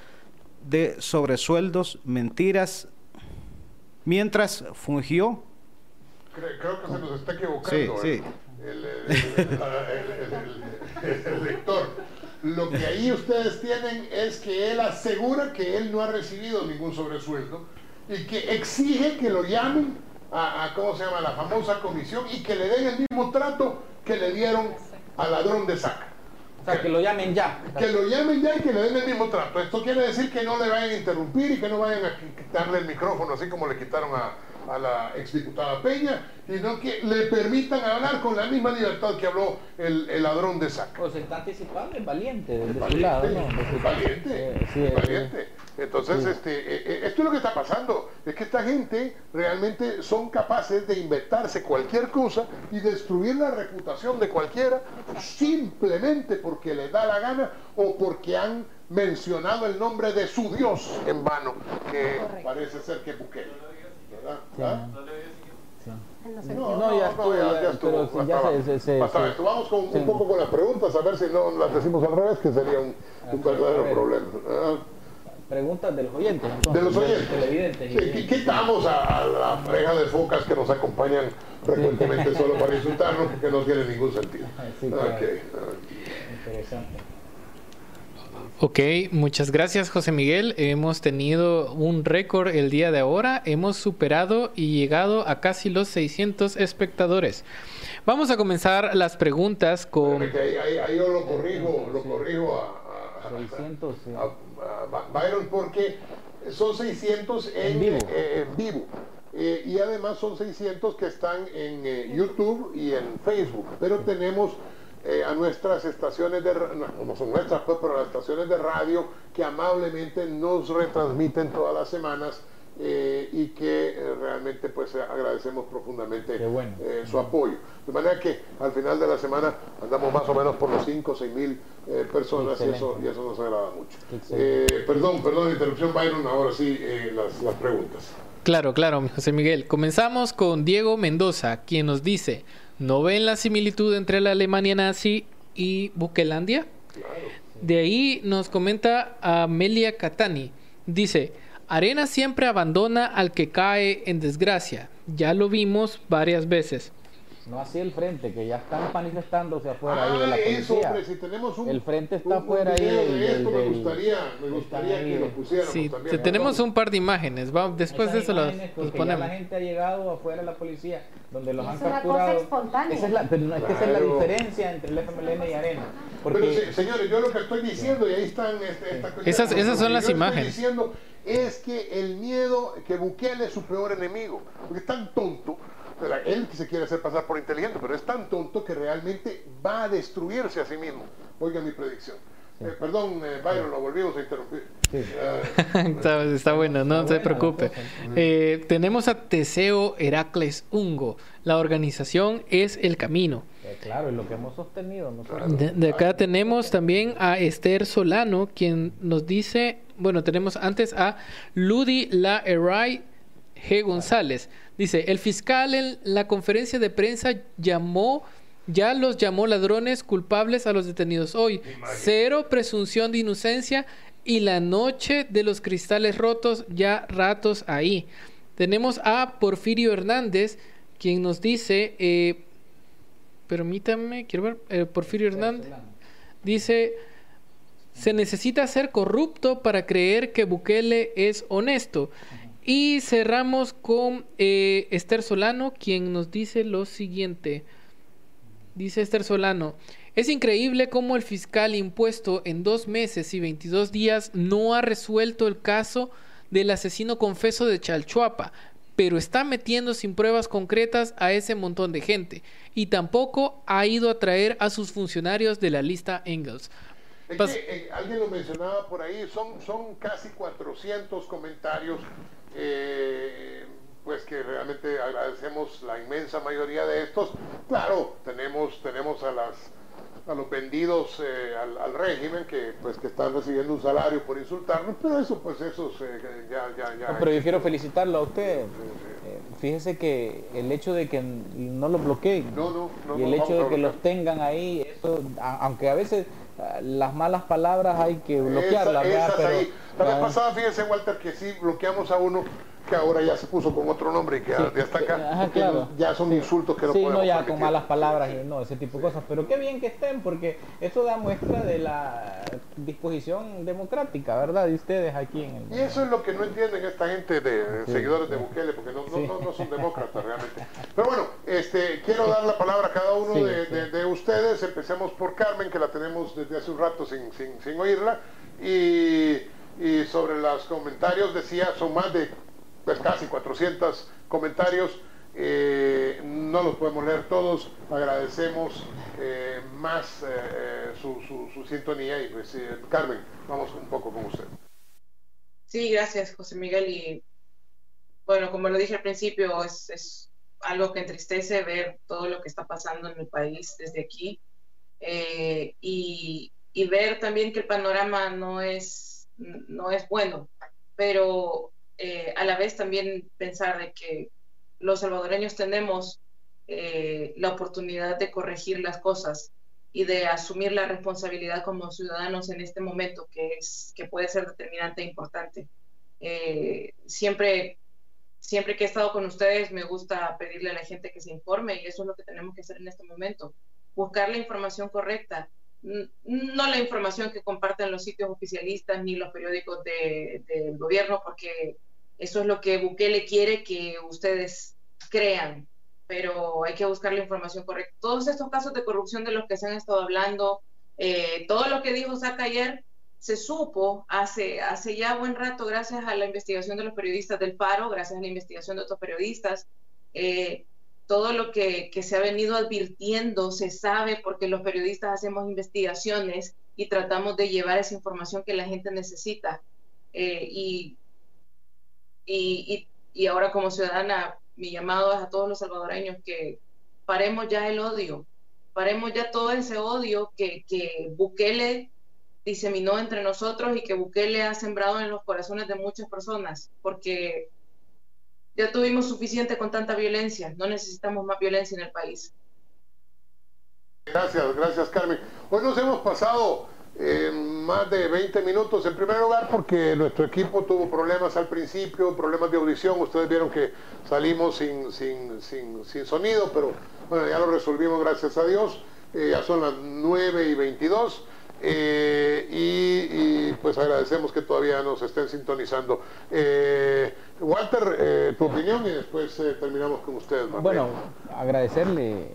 de sobresueldos, mentiras, mientras fungió Cre- Creo que se nos está equivocando Sí, el- sí. El- el- el- el lector. Lo que ahí ustedes tienen es que él asegura que él no ha recibido ningún sobresueldo y que exige que lo llamen a, a, ¿cómo se llama?, la famosa comisión y que le den el mismo trato que le dieron al ladrón de saca. O sea, que lo llamen ya. Que lo llamen ya y que le den el mismo trato. Esto quiere decir que no le vayan a interrumpir y que no vayan a qui- quitarle el micrófono, así como le quitaron a, a la exdiputada Peña, sino que le permitan hablar con la misma libertad que habló el, el ladrón de saca. O se está anticipando, es valiente su Valiente, lado, ¿no? De su- valiente, Eh, sí, eh, valiente. Entonces, sí. este, eh, eh, esto es lo que está pasando. Es que esta gente realmente son capaces de inventarse cualquier cosa y destruir la reputación de cualquiera simplemente porque les da la gana o porque han mencionado el nombre de su Dios en vano, que parece ser que Bukele. ¿Verdad? ¿Ah? No, No, ya estuvo, ya. Vamos con, sí. un poco con las preguntas, a ver si no las decimos al revés, que sería un, un verdadero problema. Ah, Preguntas de los oyentes, De entonces, los oyentes. Sí, quitamos a, a la pareja de focas que nos acompañan frecuentemente solo para insultarnos, porque no tiene ningún sentido. Sí, claro. Ok, ah. Interesante. Ok, muchas gracias José Miguel. Hemos tenido un récord el día de ahora. Hemos superado y llegado a casi los 600 espectadores. Vamos a comenzar las preguntas con... Ahí, ahí- ahí yo lo corrijo, lo corrijo a, a- a- 600, sí. a- a Byron porque son 600 en, En vivo. eh, en vivo. Eh, y además son 600 que están en eh, YouTube y en Facebook. Pero tenemos eh, a nuestras estaciones de no, no son nuestras, pues, pero las estaciones de radio que amablemente nos retransmiten todas las semanas eh, y que eh, realmente pues agradecemos profundamente bueno. eh, su apoyo. De manera que al final de la semana andamos más o menos por los 5 o 6 mil eh, personas y eso, y eso nos agrada mucho. Eh, perdón, perdón, interrupción Byron, ahora sí eh, las, las preguntas. Claro, claro, José Miguel. Comenzamos con Diego Mendoza, quien nos dice, ¿no ven la similitud entre la Alemania nazi y Bukelandia? De ahí nos comenta Amelia Catani. Dice, Arena siempre abandona al que cae en desgracia. Ya lo vimos varias veces. No así el frente, que ya están manifestándose afuera ahí de la Ah, eso, policía. hombre, si tenemos un, El frente está un- un afuera ahí del- de esto, del- me gustaría, me gustaría que lo pusiéramos Sí, también. te- tenemos un par de imágenes. Va, después Esas de eso ya ponemos. la gente ha llegado afuera de la policía, donde los Es han una cosa capturado. espontánea. Esa es la, pero no, es que esa es la Claro. diferencia entre el FMLN y Arena. Porque Pero se- señores, yo lo que estoy diciendo, y ahí están este, esta cuestión, Esas- esas son lo que las imágenes. Estoy diciendo es que el miedo, que Bukele es su peor enemigo, porque es tan tonto, él que se quiere hacer pasar por inteligente, pero es tan tonto que realmente va a destruirse a sí mismo. Oiga mi predicción. Eh, perdón, eh, Byron, lo volvimos a interrumpir. Ah, está, está bueno, no se preocupe. Eh, tenemos a Teseo Heracles Ungo. La organización es El Camino. eh, claro, y lo que hemos sostenido nosotros. De, de acá tenemos también a Esther Solano, quien nos dice, bueno, tenemos antes a Ludi La Eray G. González. Dice, el fiscal en la conferencia de prensa llamó, ya los llamó ladrones culpables a los detenidos hoy. Cero presunción de inocencia y la noche de los cristales rotos ya ratos ahí. Tenemos a Porfirio Hernández, quien nos dice, eh, permítame, quiero ver, eh, Porfirio Hernández, dice, se necesita ser corrupto para creer que Bukele es honesto. Y cerramos con eh, Esther Solano, quien nos dice lo siguiente. Dice Esther Solano, es increíble cómo el fiscal impuesto en dos meses y 22 días no ha resuelto el caso del asesino confeso de Chalchuapa, pero está metiendo sin pruebas concretas a ese montón de gente y tampoco ha ido a traer a sus funcionarios de la lista Engels. Es Pas- que, eh, alguien lo mencionaba por ahí, son, son casi 400 comentarios, eh, pues que realmente agradecemos la inmensa mayoría de estos. Claro, tenemos, tenemos a las a los vendidos eh, al, al régimen que pues que están recibiendo un salario por insultarnos, pero eso pues eso se- ya ya ya No, pero yo quiero felicitarlo a usted. Eh, fíjese que el hecho de que no los bloqueen No, no, no, y el hecho de que los tengan ahí, eso, a- aunque a veces ah, las malas palabras hay que bloquearlas, Esa- Pero, ahí. La vez ah, pasada, fíjense, Walter, que sí bloqueamos a uno que ahora ya se puso con otro nombre y que ya, ya está acá. Ajá, claro. Ya son insultos que no sí, podemos no ya permitir. con malas palabras y no, ese tipo de cosas. Pero qué bien que estén, porque eso da muestra de la disposición democrática, ¿verdad? De ustedes aquí en el... Y eso es lo que no entienden esta gente de Sí, seguidores de sí. Bukele, porque no, no, Sí. no, son demócratas realmente. Pero bueno, este, quiero dar la palabra a cada uno Sí, de, sí. de- de ustedes. Empecemos por Carmen, que la tenemos desde hace un rato sin, sin, sin oírla. Y, y sobre los comentarios, decía, son más de pues, casi 400 comentarios. Eh, no los podemos leer todos. Agradecemos eh, más eh, eh, su, su- su sintonía. Y pues, eh, Carmen, vamos un poco con usted. Sí, gracias, José Miguel. Y bueno, como lo dije al principio, es, es algo que entristece ver todo lo que está pasando en el país desde aquí y ver también que el panorama no es, no es bueno, pero eh, a la vez también pensar de que los salvadoreños tenemos eh, la oportunidad de corregir las cosas y de asumir la responsabilidad como ciudadanos en este momento que es que puede ser determinante e importante. Eh, siempre siempre que he estado con ustedes me gusta pedirle a la gente que se informe y eso es lo que tenemos que hacer en este momento, buscar la información correcta, no la información que comparten los sitios oficialistas ni los periódicos de- del gobierno, porque eso es lo que Bukele quiere que ustedes crean, pero hay que buscar la información correcta. Todos estos casos de corrupción de los que se han estado hablando, eh, todo lo que dijo Saca ayer, se supo hace, hace ya buen rato, gracias a la investigación de los periodistas del Paro, gracias a la investigación de otros periodistas, eh, todo lo que, que se ha venido advirtiendo se sabe porque los periodistas hacemos investigaciones y tratamos de llevar esa información que la gente necesita. Eh, y, y, y, y ahora como ciudadana, mi llamado es a todos los salvadoreños que paremos ya el odio, paremos ya todo ese odio que, que Bukele diseminó entre nosotros y que Bukele ha sembrado en los corazones de muchas personas, porque ya tuvimos suficiente con tanta violencia, no necesitamos más violencia en el país. Gracias, gracias Carmen. Hoy nos hemos pasado eh, más de 20 minutos en primer lugar porque nuestro equipo tuvo problemas al principio, problemas de audición. Ustedes vieron que salimos sin, sin, sin, sin sonido, pero bueno, ya lo resolvimos gracias a Dios. Eh, ya son las 9 y 22. Eh, y, y, pues agradecemos que todavía nos estén sintonizando. Eh, Walter, eh, tu opinión y después eh, terminamos con ustedes. Marlene. Bueno, agradecerle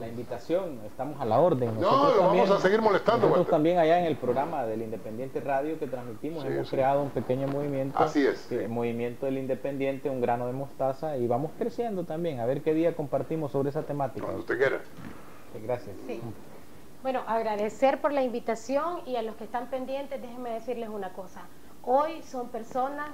la invitación, estamos a la orden. No, lo vamos a seguir molestando, Nosotros Walter. también allá en el programa del Independiente Radio que transmitimos Sí, hemos sí. creado un pequeño movimiento. Así es, que- Movimiento del Independiente, un grano de mostaza y vamos creciendo también. A ver qué día compartimos sobre esa temática. Cuando usted quiera. Gracias. Bueno, agradecer por la invitación y a los que están pendientes, déjenme decirles una cosa. Hoy son personas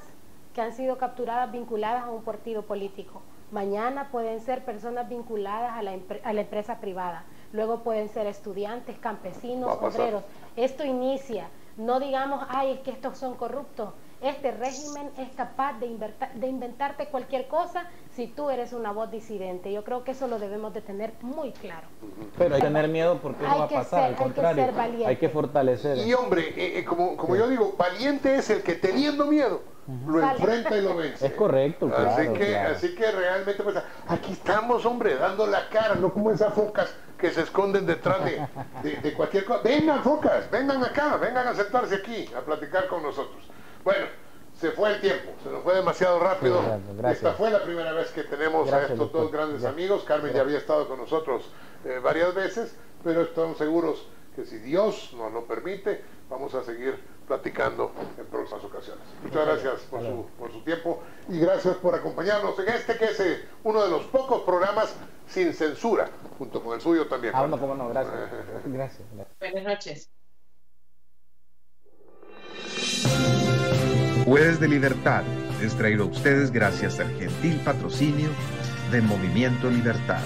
que han sido capturadas vinculadas a un partido político. Mañana pueden ser personas vinculadas a la, a la empresa privada. Luego pueden ser estudiantes, campesinos, obreros. Esto inicia. No digamos, ay, es que estos son corruptos. Este régimen es capaz de, inverta- de inventarte cualquier cosa si tú eres una voz disidente. Yo creo que eso lo debemos de tener muy claro. Pero hay que tener miedo porque no va a pasar, ser- al hay que contrario, ser valiente. hay que fortalecer. Y hombre, eh, eh, como, como yo digo, valiente es el que teniendo miedo lo enfrenta y lo vence. Es correcto, claro. así, que, claro. así que realmente, pues aquí estamos, hombre, dando la cara, no como esas focas que se esconden detrás de, de- de cualquier cosa. Vengan, focas, vengan acá, vengan a sentarse aquí a platicar con nosotros. Bueno, se fue el tiempo, se nos fue demasiado rápido. Sí, gracias, gracias. Esta fue la primera vez que tenemos Gracias, a estos doctor. dos grandes Gracias. amigos. Carmen ya había estado con nosotros eh, varias veces, pero estamos seguros que si Dios nos lo permite, vamos a seguir platicando en próximas ocasiones. Muchas gracias por su, por su tiempo y gracias por acompañarnos en este que es eh, uno de los pocos programas sin censura, junto con el suyo también. Ah, no, cómo no, gracias. Gracias. Buenas noches. Jueves de Libertad es traído a ustedes gracias al gentil patrocinio de Movimiento Libertad.